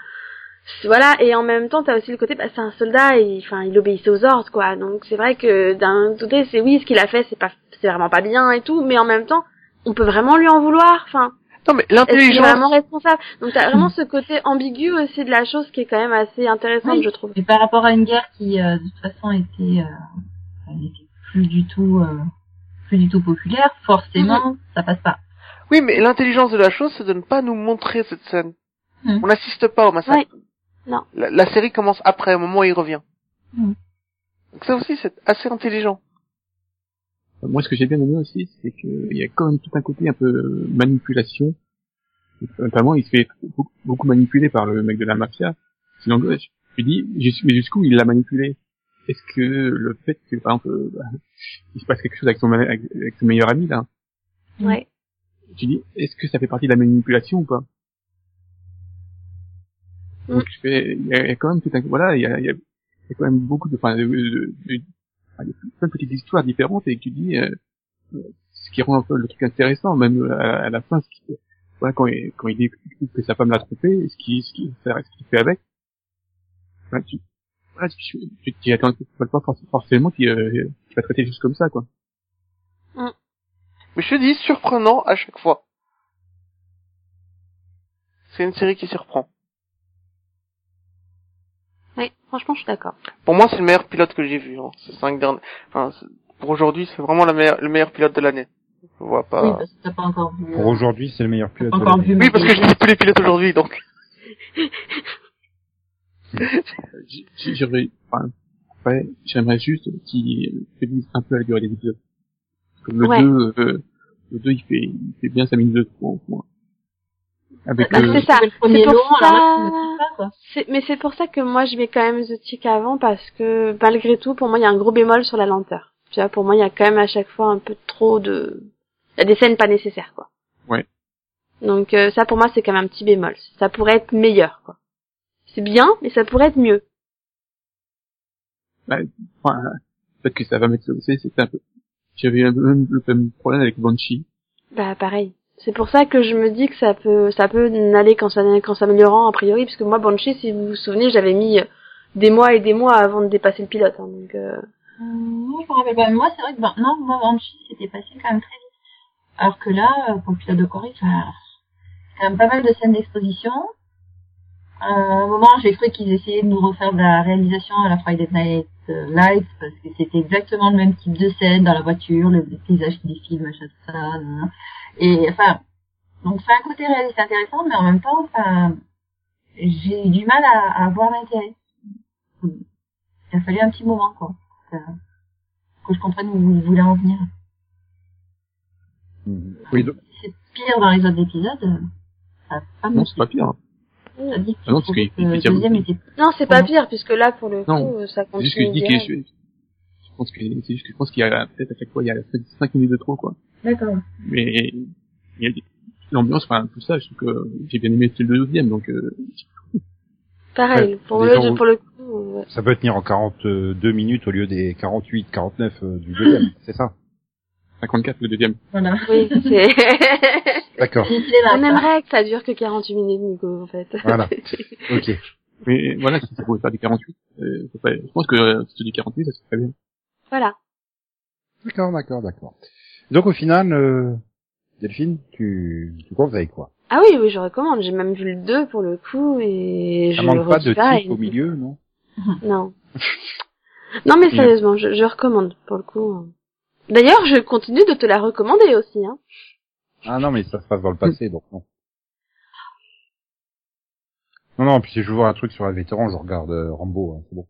Speaker 2: voilà. Et en même temps, t'as aussi le côté, bah c'est un soldat, et enfin, il obéissait aux ordres, quoi. Donc c'est vrai que d'un côté, c'est oui, ce qu'il a fait, c'est pas, c'est vraiment pas bien et tout, mais en même temps, on peut vraiment lui en vouloir. Enfin,
Speaker 4: Non mais l'intelligence,
Speaker 2: vraiment responsable Donc t'as vraiment ce côté ambigu aussi de la chose qui est quand même assez intéressante,
Speaker 5: Oui.
Speaker 2: je trouve.
Speaker 5: Et par rapport à une guerre qui, euh, de toute façon, était, euh, était plus du tout, euh, plus du tout populaire, forcément, ça passe pas.
Speaker 4: oui mais l'intelligence de la chose, c'est de ne pas nous montrer cette scène.
Speaker 5: Mhm.
Speaker 4: On n'assiste pas au massacre.
Speaker 2: Non.
Speaker 4: La, la série commence après, au moment où il revient.
Speaker 5: Mhm.
Speaker 4: Donc ça aussi, c'est assez intelligent.
Speaker 3: Moi, ce que j'ai bien aimé aussi, c'est qu'il y a quand même tout un côté un peu euh, manipulation. Notamment, il se fait beaucoup, manipuler par le mec de la mafia. Sinon, je je me dis, mais jusqu'où il l'a manipulé? Est-ce que le fait que, par exemple, euh, bah, il se passe quelque chose avec son, ma- avec, avec son meilleur ami, là,
Speaker 2: Ouais.
Speaker 3: tu dis, est-ce que ça fait partie de la manipulation ou pas?
Speaker 2: Mm.
Speaker 3: Donc, je fais, il y, a il y a quand même tout un, voilà, il y a, il y a, il y a quand même beaucoup de, enfin, de, de- il y a plein de petites histoires différentes et tu dis, euh, euh, ce qui rend un peu le truc intéressant, même à, à la fin, ce qui, voilà, quand il, quand il découvre que sa femme l'a trompé, ce qui, ce qui, ce qu'il fait avec, voilà, tu, voilà, tu, tu, tu attends pas forc- forcément qu'il euh, qu'il va traiter choses comme ça, quoi.
Speaker 4: Mais je te dis, surprenant à chaque fois. C'est une série qui surprend.
Speaker 2: Oui, franchement, je suis d'accord.
Speaker 4: Pour moi, c'est le meilleur pilote que j'ai vu. Hein. Ces cinq derniers. Enfin, c'est- pour aujourd'hui, c'est vraiment la meilleure, le meilleur pilote de l'année. Je vois pas.
Speaker 5: Oui, parce que t'as pas encore vu.
Speaker 1: Pour aujourd'hui, c'est le meilleur pilote de
Speaker 5: encore
Speaker 1: l'année.
Speaker 5: vu.
Speaker 4: Oui, parce que j'ai vu tous les pilotes aujourd'hui, donc.
Speaker 3: J- j- J'aurais, enfin, ouais, j'aimerais juste qu'il réduise un peu la durée des épisodes. Comme le
Speaker 2: Ouais.
Speaker 3: 2, euh, le 2, il fait, il fait bien 5 minutes de trop, moi. Avec,
Speaker 2: Bah,
Speaker 3: euh,
Speaker 2: c'est ça. C'est pour
Speaker 5: long,
Speaker 2: ça-
Speaker 5: là, pas,
Speaker 2: mais c'est pour ça que moi je mets quand même The Tick avant parce que malgré tout pour moi il y a un gros bémol sur la lenteur. Tu vois pour moi il y a quand même à chaque fois un peu trop de il y a des scènes pas nécessaires quoi.
Speaker 3: Ouais.
Speaker 2: Donc euh, ça pour moi c'est quand même un petit bémol. Ça pourrait être meilleur quoi. C'est bien mais ça pourrait être mieux.
Speaker 3: enfin, peut-être que ça va mettre, c'est, c'est un peu, j'avais un peu même le même problème avec Banshee.
Speaker 2: Bah pareil. C'est pour ça que je me dis que ça peut ça peut n'aller qu'en s'am- qu'en s'améliorant a priori parce que moi Banshee si vous vous souvenez j'avais mis euh, des mois et des mois avant de dépasser le pilote hein, donc euh,
Speaker 5: moi, je me rappelle pas. Moi, c'est vrai que, ben, non, moi, Banshee, c'était passé quand même très vite. Alors que là, euh, pour le pilote de Corée, ça, quand même pas mal de scènes d'exposition. Euh, à un moment, j'ai cru qu'ils essayaient de nous refaire de la réalisation à la Friday Night Lights, parce que c'était exactement le même type de scène dans la voiture, le, paysage qui défile, machin, tout ça. Et, enfin, donc c'est un côté réaliste intéressant, mais en même temps, enfin, j'ai eu du mal à, à voir l'intérêt. Il a fallu un petit moment, quoi que, que je comprenne où vous voulez en venir.
Speaker 1: Mhm. Oui, donc,
Speaker 5: C'est pire dans les autres épisodes. Ça a pas
Speaker 3: Non,
Speaker 5: marché.
Speaker 3: c'est pas pire. Ah non, parce
Speaker 5: que le deuxième était...
Speaker 2: Non, c'est pas
Speaker 5: Non.
Speaker 2: pire, puisque là, pour le coup,
Speaker 3: Non.
Speaker 2: ça
Speaker 3: C'est juste que je pense que c'est juste que je pense qu'il y a peut-être à chaque fois il y a 5 minutes de trop quoi.
Speaker 5: D'accord.
Speaker 3: Mais il y a des- l'ambiance, enfin tout ça, je trouve que j'ai bien aimé le deuxième, donc euh,
Speaker 2: Pareil,
Speaker 1: Ouais,
Speaker 2: pour,
Speaker 1: gens-
Speaker 2: le, pour le coup, ouais.
Speaker 1: Ça peut tenir en 42 minutes au lieu des 48, 49 euh, du deuxième, c'est ça?
Speaker 3: 54 le deuxième.
Speaker 5: Voilà.
Speaker 2: oui, c'est...
Speaker 1: D'accord.
Speaker 2: On aimerait que ça dure que 48 minutes, Nico, en fait.
Speaker 1: Voilà. Ok.
Speaker 3: Mais voilà, si ça pouvait faire du 48, euh, ça serait- je pense que euh, si tu dis 48, ça serait très bien.
Speaker 2: Voilà.
Speaker 1: D'accord, d'accord, d'accord. Donc au final, euh, Delphine, tu, tu conseilles quoi?
Speaker 2: Ah oui, oui, je recommande. J'ai même vu le 2 pour le coup, et
Speaker 1: Ça
Speaker 2: je
Speaker 1: manque pas de type
Speaker 2: et-
Speaker 1: au milieu, non?
Speaker 2: Non. non, mais sérieusement, je, je recommande, pour le coup. D'ailleurs, je continue de te la recommander aussi, hein.
Speaker 1: Ah non, mais ça se passe dans le passé, donc non. Non, non, puis si je voir un truc sur un vétéran, je regarde euh, Rambo, hein, c'est bon.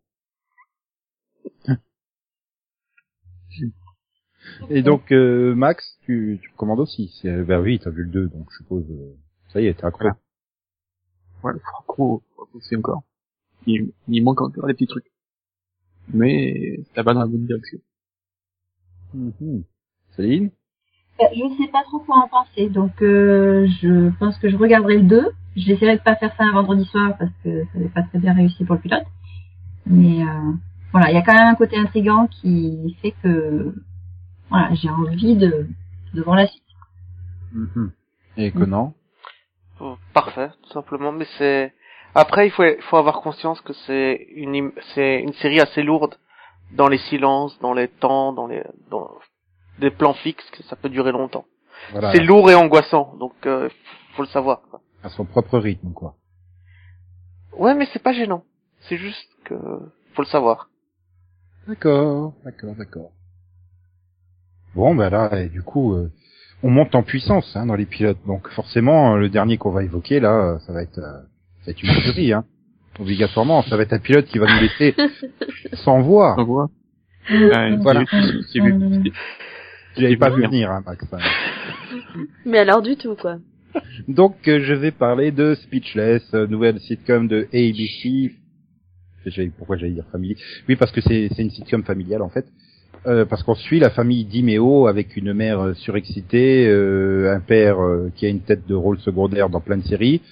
Speaker 1: Et donc, euh, Max, tu, tu commandes aussi. C'est, bah oui, t'as vu le 2, donc je suppose, euh, ça y est, t'es accro.
Speaker 3: Voilà, faut faut pousser encore. Il, il manque encore des petits trucs. Mais ça va dans la bonne direction.
Speaker 1: Mhm. Céline?
Speaker 5: Euh, Je sais pas trop quoi en penser, donc euh, je pense que je regarderai le 2. J'essaierai de pas faire ça un vendredi soir parce que ça n'est pas très bien réussi pour le pilote. Mais euh, voilà, il y a quand même un côté intrigant qui fait que voilà, j'ai envie de, de voir la suite.
Speaker 1: Mhm. Et Conan
Speaker 4: Oh, Parfait, tout simplement. Mais c'est après il faut il faut avoir conscience que c'est une c'est une série assez lourde dans les silences, dans les temps, dans les dans des plans fixes que ça peut durer longtemps.
Speaker 1: Voilà,
Speaker 4: C'est lourd et angoissant, donc euh, faut le savoir. quoi.
Speaker 1: à son propre rythme, quoi.
Speaker 4: Ouais, mais c'est pas gênant. C'est juste que faut le savoir.
Speaker 1: D'accord, d'accord, d'accord. Bon, ben là, et du coup, euh, on monte en puissance hein, dans les pilotes. Donc forcément, euh, le dernier qu'on va évoquer, là, euh, ça va être, euh, ça va être une tuerie, hein. Obligatoirement, ça va être un pilote qui va nous laisser sans voix.
Speaker 3: On voit.
Speaker 5: Euh,
Speaker 1: voilà.
Speaker 3: j'ai vu-
Speaker 1: l'avais pas vu venir, hein, Max. hein.
Speaker 2: Mais alors du tout, quoi.
Speaker 1: Donc, euh, je vais parler de Speechless, euh, nouvelle sitcom de ABC. Pourquoi j'allais dire famille Oui, parce que c'est une sitcom familiale en fait. Euh, parce qu'on suit la famille Dimeo avec une mère euh, surexcitée, euh, un père euh, qui a une tête de rôle secondaire dans plein de séries.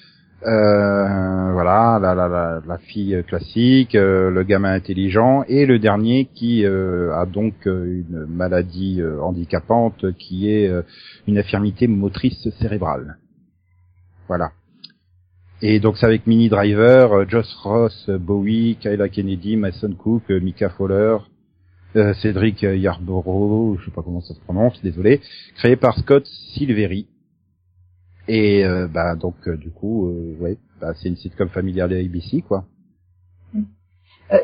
Speaker 1: Euh, voilà, la, la, la, la fille classique, le gamin intelligent et le dernier qui a donc une maladie handicapante qui est une infirmité motrice cérébrale. Voilà. Et donc c'est avec Mini Driver, euh, Josh Ross, euh, Bowie, Kyla Kennedy, Mason Cook, euh, Mika Fowler, Cédric Yarborough, je sais pas comment ça se prononce, désolé, créé par Scott Silveri. Et bah donc du coup, ouais, bah, c'est une sitcom familiale de ABC quoi.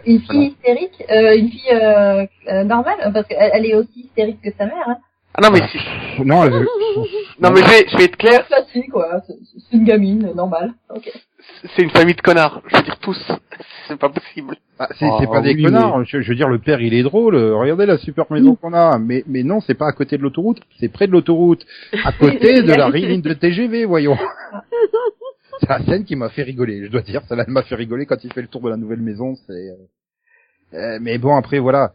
Speaker 5: Une fille hystérique, une fille normale, parce qu'elle elle est aussi hystérique que sa mère. Hein.
Speaker 4: Ah non mais si-
Speaker 1: Non, elle-
Speaker 4: non mais je vais, je vais être clair,
Speaker 5: Classique, quoi. C'est une gamine normale. Ok.
Speaker 4: c'est une famille de connards. Je veux dire tous, c'est pas possible.
Speaker 1: Ah, c'est
Speaker 3: Ah,
Speaker 1: pas des connards. Je, je veux dire, le père, il est drôle. Regardez la super maison qu'on a. Mais, mais non, c'est pas à côté de l'autoroute. C'est près de l'autoroute. À côté de la ligne de TGV, voyons. c'est la scène qui m'a fait rigoler. Je dois dire, ça m'a fait rigoler quand il fait le tour de la nouvelle maison. C'est. euh, euh, mais bon, après, voilà.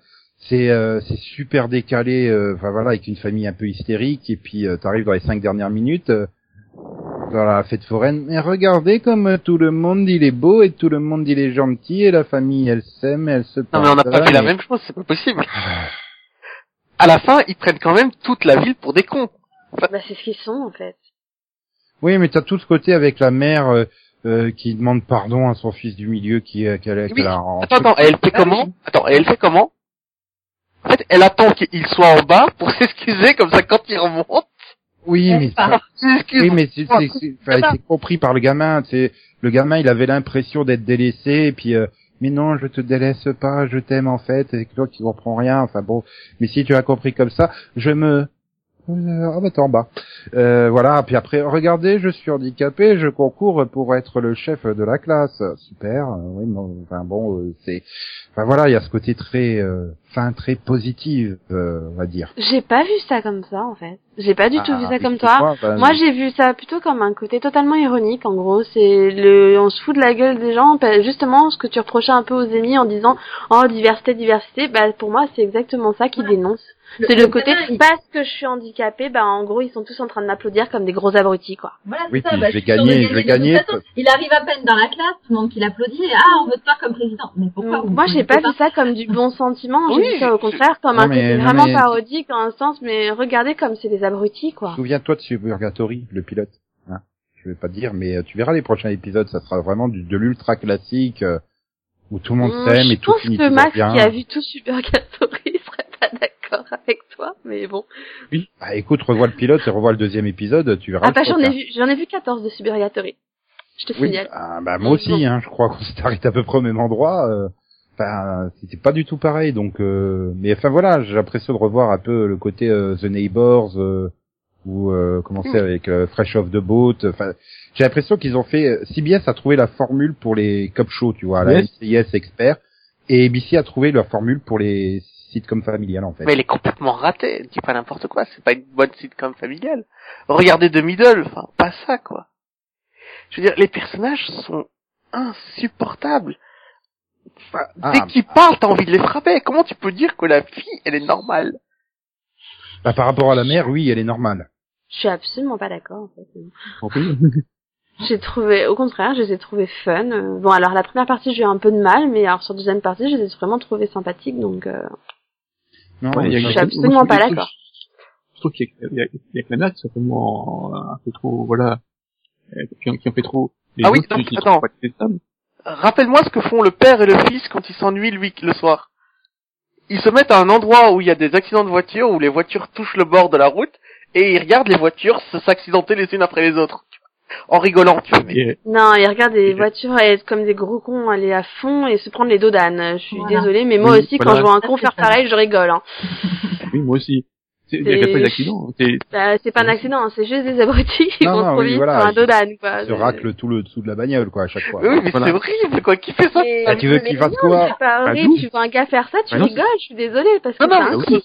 Speaker 1: C'est euh, c'est super décalé. euh, Enfin voilà, avec une famille un peu hystérique. Et puis, euh, t'arrives dans les cinq dernières minutes. euh, dans la fête foraine. Mais regardez comme euh, tout le monde il est beau et tout le monde il est gentil et la famille elle s'aime, elle se
Speaker 4: Non mais on n'a pas fait la même chose, c'est pas possible. À la fin, ils prennent quand même toute la ville pour des cons.
Speaker 2: Bah, c'est ce qu'ils sont, en fait.
Speaker 1: Oui, mais t'as tout ce côté avec la mère euh, euh, qui demande pardon à son fils du milieu qui euh, qu'elle
Speaker 4: Oui.
Speaker 1: a
Speaker 4: Attends, attends, et elle fait
Speaker 1: Ah
Speaker 4: comment Attends, et elle fait comment En fait, elle attend qu'il soit en bas pour s'excuser, comme ça quand il remonte.
Speaker 1: Oui, mais.
Speaker 4: Excuse
Speaker 1: oui, mais c'est c'est- c'est- c'est compris par le gamin. C'est le gamin, il avait l'impression d'être délaissé et puis. euh, mais non, je te délaisse pas, je t'aime en fait, et toi qui comprends rien, enfin bon, mais si tu as compris comme ça, je me ah bah t'es en bas. Euh, voilà, puis après, regardez, je suis handicapé, je concours pour être le chef de la classe. Super. euh, oui, non, enfin bon, euh, c'est, enfin voilà, il y a ce côté très, euh, fin très positif, euh, on va dire.
Speaker 2: J'ai pas vu ça comme ça en fait. J'ai pas du tout
Speaker 1: Ah,
Speaker 2: vu ça
Speaker 1: mais
Speaker 2: comme toi.
Speaker 1: ben,
Speaker 2: Moi, j'ai vu ça plutôt comme un côté totalement ironique. En gros, c'est le, on se fout de la gueule des gens. Justement, ce que tu reprochais un peu aux ennemis en disant, oh diversité, diversité. Bah, pour moi, c'est exactement ça qu'ils dénoncent. C'est le côté parce que je suis handicapé, bah en gros, ils sont tous en train de m'applaudir comme des gros abrutis, quoi.
Speaker 5: Voilà, c'est
Speaker 1: Oui,
Speaker 5: ça.
Speaker 1: puis
Speaker 5: bah,
Speaker 1: je vais gagner, je vais gagner.
Speaker 5: façon. Il arrive à peine dans la classe, tout le monde qui l'applaudit. et, Ah, on veut te faire comme président. Mais pourquoi
Speaker 2: Donc,
Speaker 5: vous
Speaker 2: moi, j'ai pas vu ça comme du bon sentiment. J'ai
Speaker 4: Oui,
Speaker 2: vu ça au
Speaker 4: je-
Speaker 2: contraire comme
Speaker 1: Non,
Speaker 2: un
Speaker 1: mais- non,
Speaker 2: vraiment
Speaker 1: mais-
Speaker 2: parodique dans un sens. Mais regardez comme c'est des abrutis, quoi.
Speaker 1: Souviens-toi de Suburgatory, le pilote. Hein je vais pas te dire, mais euh, tu verras les prochains épisodes, ça sera vraiment du, de l'ultra classique euh, où tout le monde
Speaker 2: Hum,
Speaker 1: s'aime
Speaker 2: je
Speaker 1: et tout
Speaker 2: pense
Speaker 1: finit
Speaker 2: que
Speaker 1: toujours
Speaker 2: Max,
Speaker 1: bien.
Speaker 2: qui a vu tout Supergatory, serait pas d'accord avec toi, mais bon.
Speaker 1: Ah, écoute, revois le pilote et revois le deuxième épisode, tu verras.
Speaker 2: Ah bah j'en ai vu, j'en ai vu 14 de Supergatory. Je te
Speaker 1: Oui,
Speaker 2: signale.
Speaker 1: ah, bah moi aussi, hein, je crois qu'on s'est arrêté à peu près au même endroit. euh, Enfin, c'était pas du tout pareil, donc. Euh, mais enfin voilà, j'ai l'impression de revoir un peu le côté euh, The Neighbors euh, ou euh, comment c'est avec euh, Fresh Off the Boat. Enfin, j'ai l'impression qu'ils ont fait. CBS a trouvé la formule pour les cop shows, tu vois, la
Speaker 3: Yes.
Speaker 1: NCIS expert, et ABC a trouvé la formule pour les sitcoms familiales en fait.
Speaker 4: Mais elle est complètement ratée. Dis pas n'importe quoi. C'est pas une bonne sitcom familiale. Regardez The Middle. Enfin, pas ça, quoi. Je veux dire, les personnages sont insupportables. Enfin,
Speaker 1: Ah.
Speaker 4: dès qu'ils parlent, t'as envie de les frapper. Comment tu peux dire que la fille, elle est normale
Speaker 1: Bah, par rapport à la mère, oui, elle est normale.
Speaker 2: Je suis absolument pas d'accord, en fait. J'ai trouvé, au contraire, je les ai trouvés fun. Euh, Bon, alors la première partie, j'ai eu un peu de mal, mais alors sur la deuxième partie, je les ai vraiment trouvés sympathiques, donc euh,
Speaker 1: Non,
Speaker 3: Ouais, il y a-
Speaker 2: je suis absolument
Speaker 3: moi, je
Speaker 2: pas d'accord.
Speaker 3: Je trouve qu'il y a, il y a, il y a que la mère qui est certainement un peu trop, voilà, euh, qui, en- qui en fait trop. Les
Speaker 4: Ah oui, donc, attends. Rappelle-moi ce que font le père et le fils quand ils s'ennuient lui le soir. Ils se mettent à un endroit où il y a des accidents de voiture, où les voitures touchent le bord de la route, et ils regardent les voitures se s'accidenter les unes après les autres. En rigolant, tu vois. mais-
Speaker 3: Et,
Speaker 2: Non, ils regardent des
Speaker 3: Et-
Speaker 2: voitures être comme des gros cons, aller à fond et se prendre les dos d'âne. Je suis
Speaker 5: Voilà.
Speaker 2: désolée, mais moi
Speaker 3: Oui,
Speaker 2: aussi, quand je vois un con faire pareil, je rigole. Hein.
Speaker 3: oui, moi aussi. C'est, pas d'accident. C'est,
Speaker 2: Bah, c'est pas un accident, c'est juste des abrutis qui vont trop vite
Speaker 1: voilà,
Speaker 2: sur un dos d'âne, quoi.
Speaker 1: Ils se raclent tout le dessous de la bagnole, quoi, à chaque fois.
Speaker 4: Oui, mais
Speaker 3: Voilà.
Speaker 4: c'est horrible, quoi. Qui fait ça
Speaker 2: Mais-
Speaker 1: Ah, tu veux qu'il fasse quoi
Speaker 2: C'est pas
Speaker 3: Bah,
Speaker 2: horrible, tu vois un gars faire ça, tu
Speaker 3: Bah,
Speaker 2: rigoles, je suis désolée, parce que c'est un
Speaker 1: même, principe-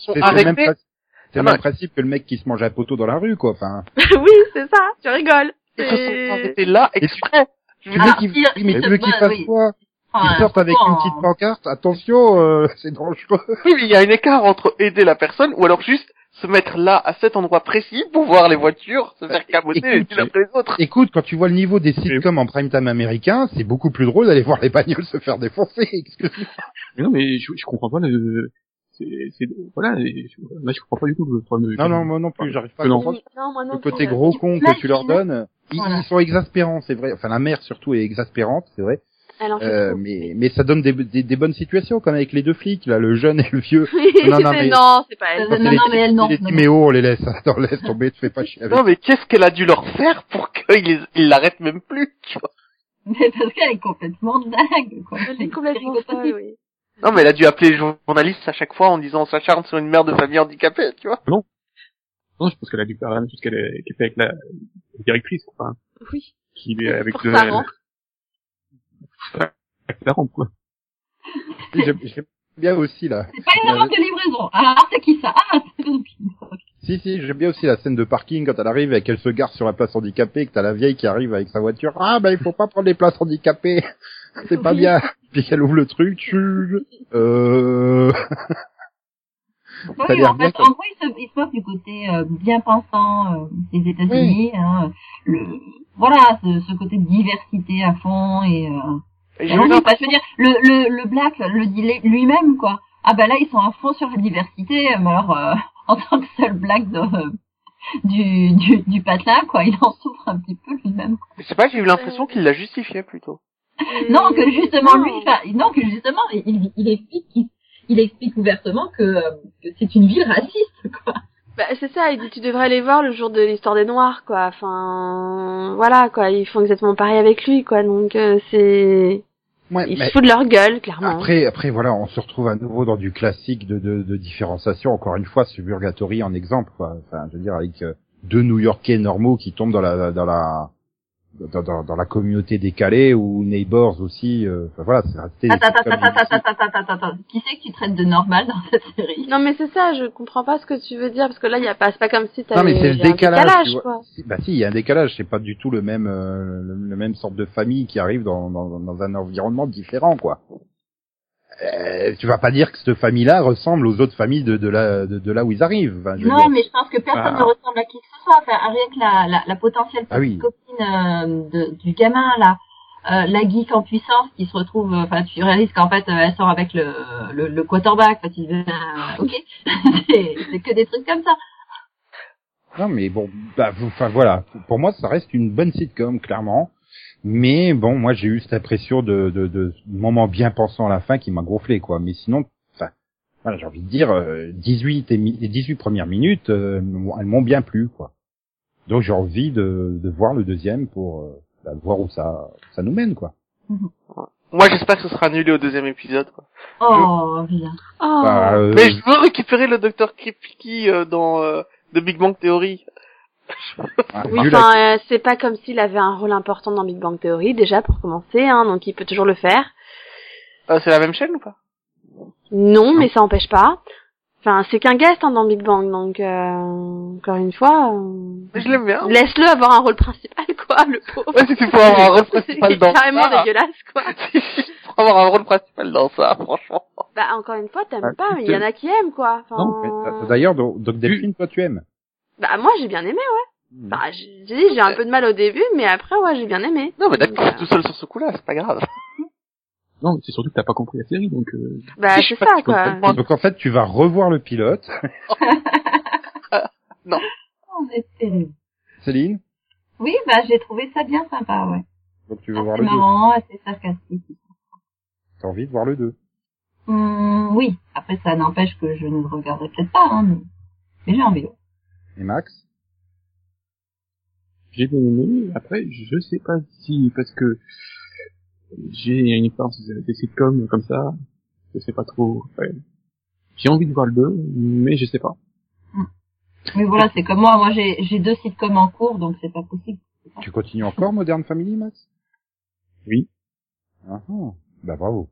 Speaker 1: c'est le même principe que le mec qui se mange un poteau dans la rue, quoi. Enfin,
Speaker 2: oui, c'est ça, tu rigoles.
Speaker 4: Ils arrêtés là exprès.
Speaker 1: Tu veux
Speaker 5: Ah,
Speaker 1: qu'il oui,
Speaker 5: bah,
Speaker 1: fasse
Speaker 5: oui.
Speaker 1: quoi
Speaker 5: Enfin,
Speaker 1: Qu'il sorte avec une petite pancarte Attention, euh, c'est dangereux.
Speaker 4: oui, mais il y a un écart entre aider la personne ou alors juste se mettre là, à cet endroit précis, pour voir les voitures se faire caboter les unes après les autres.
Speaker 1: Écoute, quand tu vois le niveau des sitcoms en prime time américain, c'est beaucoup plus drôle d'aller voir les bagnoles se faire défoncer.
Speaker 3: Mais non, mais je, je comprends pas le, c'est, c'est, voilà, là, je comprends pas du tout le problème.
Speaker 1: Non, non, moi non plus, j'arrive pas à comprendre. Le côté gros con que tu leur donnes, ils,
Speaker 5: Voilà.
Speaker 1: ils sont exaspérants, c'est vrai. Enfin, la mère surtout est exaspérante, c'est vrai.
Speaker 2: Elle en fait
Speaker 1: Euh, mais mais ça donne des, des, des bonnes situations, comme avec les deux flics, là, le jeune et le vieux.
Speaker 2: Oui,
Speaker 1: Non, non,
Speaker 2: mais non, c'est pas elle.
Speaker 5: Non, non, mais elle, non,
Speaker 1: Les Timéo, on les laisse. Attends, laisse tomber, tu fais pas chier avec.
Speaker 4: Non, mais qu'est-ce qu'elle a dû leur faire pour qu'ils les- ils l'arrêtent même plus, tu vois.
Speaker 5: Mais parce qu'elle est complètement dingue, quoi.
Speaker 2: Elle est complètement folle, oui.
Speaker 4: Non, mais elle a dû appeler les journalistes à chaque fois en disant on s'acharne sur une mère de famille handicapée, tu vois.
Speaker 3: Non, je pense qu'elle a dû faire la même chose qu'elle a, qu'elle fait avec la, la directrice, enfin,
Speaker 2: Oui.
Speaker 3: qui est avec
Speaker 2: Pour
Speaker 3: le,
Speaker 2: sa rampe.
Speaker 3: avec la rampe, quoi.
Speaker 1: J'aime j'aime bien aussi là.
Speaker 5: C'est pas une erreur de livraison. Alors, c'est qui ça? Ah, c'est donc.
Speaker 1: Si si, j'aime bien aussi la scène de parking quand elle arrive et qu'elle se gare sur la place handicapée, que t'as la vieille qui arrive avec sa voiture. Ah bah il faut pas prendre les places handicapées, c'est pas
Speaker 5: Oui.
Speaker 1: bien. Puis qu'elle ouvre le truc, tu... euh...
Speaker 5: Oui, en fait, en gros, il se, il se moque du côté euh, bien pensant euh, des États-Unis. Hein, le, voilà, ce, ce côté de diversité à fond et. Euh,
Speaker 4: Et
Speaker 5: bah, je veux dire, le, le, le black le dit lui- lui-même, quoi. Ah bah là, ils sont à fond sur la diversité, mais alors, euh, en tant que seul black de, du, du, du patelin, quoi, il en souffre un petit peu lui-même.
Speaker 4: je sais pas, j'ai eu l'impression qu'il la justifiait plutôt.
Speaker 5: Non, que justement
Speaker 2: Non.
Speaker 5: lui, enfin, non, que justement, il, il explique, qu'il- il, explique ouvertement que, euh, que c'est une ville raciste, quoi.
Speaker 2: Bah, c'est ça, il dit tu devrais aller voir le jour de l'histoire des Noirs, quoi. Enfin, voilà, quoi. Ils font exactement pareil avec lui, quoi. Donc, euh, c'est...
Speaker 1: Ouais,
Speaker 2: Ils
Speaker 1: mais
Speaker 2: se foutent de leur gueule, clairement.
Speaker 1: après, après, voilà, on se retrouve à nouveau dans du classique de, de, de différenciation. Encore une fois, Suburgatory en exemple, quoi. Enfin, je veux dire, avec euh, deux New-Yorkais normaux qui tombent dans la, dans la, dans, dans, dans la communauté décalée ou Neighbors aussi. euh, enfin, voilà, c'est resté.
Speaker 5: Attends, attends, attends, attends, attends, attends, attends, attends. Qui c'est que tu traites de normal dans cette série?
Speaker 2: Non, mais c'est ça, je comprends pas ce que tu veux dire, parce que là, il y a pas, c'est pas comme si t'avais
Speaker 1: Non, mais c'est le décalage,
Speaker 2: quoi.
Speaker 1: Bah si, il y a un décalage. C'est pas du tout le même, euh, le, le même sorte de famille qui arrive dans, dans, dans un environnement différent, quoi. Euh, tu vas pas dire que cette famille-là ressemble aux autres familles de, de là, de, de là où ils arrivent. Enfin, je veux
Speaker 5: Non,
Speaker 1: dire.
Speaker 5: mais je pense que personne
Speaker 3: Ah.
Speaker 5: ne ressemble à qui que soit. Enfin, rien que la, la, la potentielle
Speaker 1: Ah oui.
Speaker 5: copine euh, de, du gamin, là, euh, la geek en puissance qui se retrouve, euh, enfin, tu réalises qu'en fait, euh, elle sort avec le, le, le quarterback. Enfin, tu dis, euh, ok, c'est que des trucs comme ça.
Speaker 1: Non, mais bon, bah, enfin voilà. Pour moi, ça reste une bonne sitcom, clairement. Mais bon, moi, j'ai eu cette impression de, de, de moment bien pensant à la fin qui m'a gonflé, quoi. Mais sinon, enfin, voilà, j'ai envie de dire, euh, 18 et mi- les 18 premières minutes, euh, elles m'ont bien plu, quoi. Donc j'ai envie de, de voir le deuxième pour euh, bah, voir où ça, ça nous mène, quoi.
Speaker 4: Moi, j'espère que ce sera annulé au deuxième épisode. quoi.
Speaker 5: Oh, vilain.
Speaker 2: Oh.
Speaker 1: Bah, euh,
Speaker 4: Mais je veux récupérer le docteur Kripke euh, dans euh, The Big Bang Theory.
Speaker 1: ah,
Speaker 2: Oui, enfin, euh, c'est pas comme s'il avait un rôle important dans Big Bang Theory, déjà, pour commencer, hein, donc il peut toujours le faire.
Speaker 4: Euh, c'est la même chaîne ou pas?
Speaker 2: Non, mais ça empêche pas. Enfin, c'est qu'un guest hein, dans Big Bang, donc euh, encore une fois, euh,
Speaker 4: Je l'aime bien.
Speaker 2: laisse-le avoir un rôle principal, quoi, le pauvre.
Speaker 4: Ouais, c'était pour avoir un rôle principal
Speaker 2: C'est
Speaker 4: dans
Speaker 2: carrément
Speaker 4: ça.
Speaker 2: dégueulasse, quoi.
Speaker 4: pour avoir un rôle principal dans ça, franchement.
Speaker 2: Bah, encore une fois, t'aimes
Speaker 3: Ah,
Speaker 2: pas, mais il y en a qui aiment, quoi. Enfin,
Speaker 3: Non,
Speaker 1: D'ailleurs, donc donc, Delphine, toi, tu aimes.
Speaker 2: Bah, moi, j'ai bien aimé, ouais. Bah, j'ai dit, j'ai un peu de mal au début, mais après, ouais, j'ai bien aimé.
Speaker 4: Non, mais d'accord,
Speaker 2: euh,
Speaker 4: tout seul sur ce coup-là, c'est pas grave.
Speaker 3: Non, mais c'est surtout que t'as pas compris la série, donc euh,
Speaker 2: Bah,
Speaker 4: Je
Speaker 2: c'est
Speaker 4: sais pas
Speaker 2: ça, quoi.
Speaker 1: Donc en fait, tu vas revoir le pilote.
Speaker 5: Oh, c'est terrible.
Speaker 1: Céline,
Speaker 5: Oui, bah, j'ai trouvé ça bien sympa, ouais.
Speaker 1: donc tu veux voir
Speaker 5: Assez
Speaker 1: le 2.
Speaker 5: marrant, assez sarcastique.
Speaker 1: T'as envie de voir le 2.
Speaker 5: Hum, oui. Après, ça n'empêche que je ne le regarderai peut-être pas, hein, mais, mais j'ai envie.
Speaker 1: Et Max?
Speaker 3: J'ai bien aimé. Après, je sais pas si parce que j'ai une expérience des sitcoms comme ça, je sais pas trop. ouais. J'ai envie de voir le 2, mais je sais pas.
Speaker 5: Mais voilà, c'est comme moi. Moi, j'ai j'ai deux sitcoms en cours, donc c'est pas possible.
Speaker 1: Tu continues encore Modern Family, Max?
Speaker 3: Oui.
Speaker 1: Ah, ah. Bah bravo.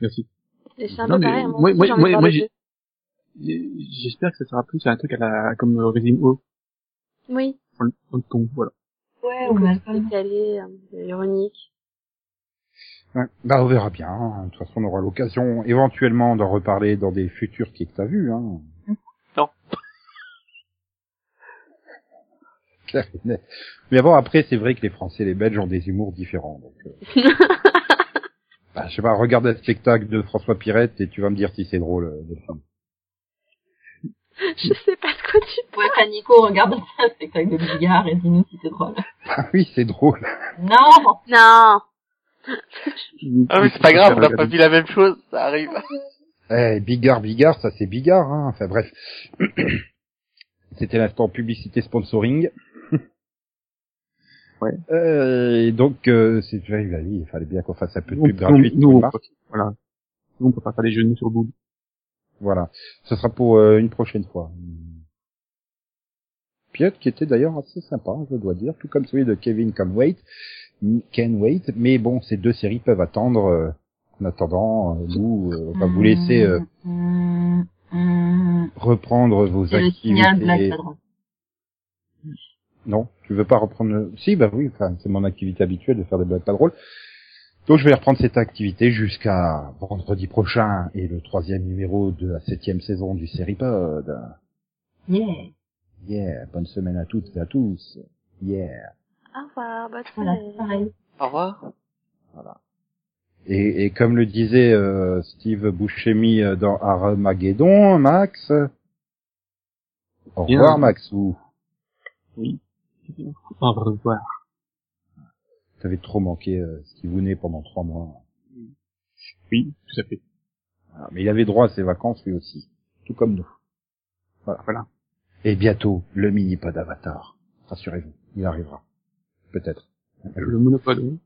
Speaker 3: Merci.
Speaker 2: Et c'est un
Speaker 3: Non,
Speaker 2: peu
Speaker 3: mais
Speaker 2: pareil, moi,
Speaker 3: moi- moi-. J'espère que ça sera plus un truc à la comme euh, Resident Evil
Speaker 2: Oui.
Speaker 3: le ton, voilà.
Speaker 5: Ouais,
Speaker 2: Un
Speaker 5: ou
Speaker 2: peu décalé, un peu ironique.
Speaker 1: Ouais. Bah on verra bien. hein. De toute façon, on aura l'occasion éventuellement d'en reparler dans des futurs qui que t'as vu. Hein.
Speaker 4: Non.
Speaker 1: Clair et net. Mais bon, après, c'est vrai que les Français et les Belges ont des humours différents. Donc, euh, bah, je sais pas, regarde un spectacle de François Pirette et tu vas me dire si c'est drôle. euh.
Speaker 2: Je sais pas ce que tu
Speaker 5: Ouais, enfin, Nico, regarde c'est spectacle de Bigard et dis-nous si c'est drôle.
Speaker 1: Ah oui, c'est drôle.
Speaker 5: Non!
Speaker 2: Non
Speaker 4: Ah, mais c'est pas grave, on n'a pas vu la même chose, ça arrive.
Speaker 1: Eh, Bigard, Bigard, ça c'est Bigard. Hein. Enfin bref. C'était l'instant publicité sponsoring.
Speaker 3: Ouais.
Speaker 1: Euh, et donc, euh, c'est ouais, bah oui, il fallait bien qu'on fasse un peu de pub gratuite.
Speaker 3: nous, on peut- voilà. Nous, on peut pas faire des genoux sur boule.
Speaker 1: Voilà. Ce sera pour euh, une prochaine fois. Pilote qui était d'ailleurs assez sympa, je dois dire, tout comme celui de Kevin Can Can Wait. Mais bon, ces deux séries peuvent attendre. euh, en attendant, euh, nous, euh, on va vous laisser euh,
Speaker 5: Hum, hum,
Speaker 1: reprendre vos activités. Non, tu veux pas reprendre. Si, bah oui, enfin, c'est mon activité habituelle de faire des blagues pas drôles. Donc je vais reprendre cette activité jusqu'à vendredi prochain et le troisième numéro de la septième saison du Seripod.
Speaker 5: Yeah.
Speaker 1: Yeah, bonne semaine à toutes et à tous. Yeah.
Speaker 2: Au revoir, bonne
Speaker 5: Voilà,
Speaker 2: soirée.
Speaker 5: c'est pareil.
Speaker 4: Au revoir.
Speaker 1: Et, et comme le disait euh, Steve Buscemi euh, dans Armageddon, Max. Au
Speaker 3: Bien.
Speaker 1: revoir, Maxou.
Speaker 3: Oui. Au revoir.
Speaker 1: T'avais trop manqué euh, Steve Ounet pendant trois mois.
Speaker 3: Oui, tout à fait.
Speaker 1: Ah, mais il avait droit à ses vacances lui aussi, tout comme nous. Voilà.
Speaker 3: Voilà.
Speaker 1: Et bientôt, le mini-pod Avatar. Rassurez-vous, il arrivera. Peut-être.
Speaker 3: Le monopode, oui.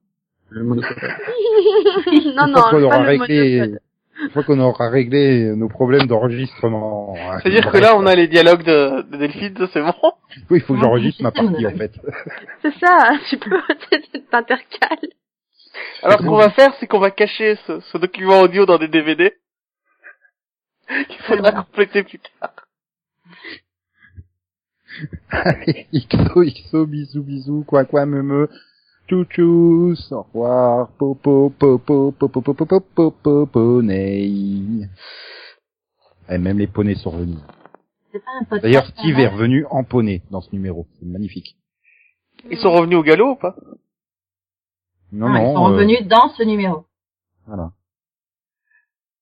Speaker 3: Le monopole.
Speaker 2: non, non,
Speaker 1: fois qu'on
Speaker 2: pas
Speaker 1: aura
Speaker 2: le
Speaker 1: réglé,
Speaker 2: monopole.
Speaker 1: une fois qu'on aura réglé nos problèmes d'enregistrement. hein,
Speaker 4: C'est-à-dire que là, on a les dialogues de, de Delphine, c'est bon.
Speaker 1: Oui, il faut que j'enregistre ma partie en fait.
Speaker 2: C'est ça, tu peux t'intercales.
Speaker 4: Alors, ce qu'on va faire, c'est qu'on va cacher ce, ce document audio dans des DVD. qu'il faudra compléter plus tard.
Speaker 1: Allez, XO, XO, bisous, bisous, quoi, quoi, me, me. Tchou-tchous, au revoir, popo, popo, popo, popo, popo, popo, poney. Et même les poneys sont revenus. D'ailleurs, Steve est revenu en poney dans ce numéro. C'est magnifique.
Speaker 4: Ils sont revenus au galop ou pas
Speaker 5: Non,
Speaker 1: Non,
Speaker 5: ils sont
Speaker 1: euh,
Speaker 5: revenus dans ce numéro.
Speaker 1: voilà.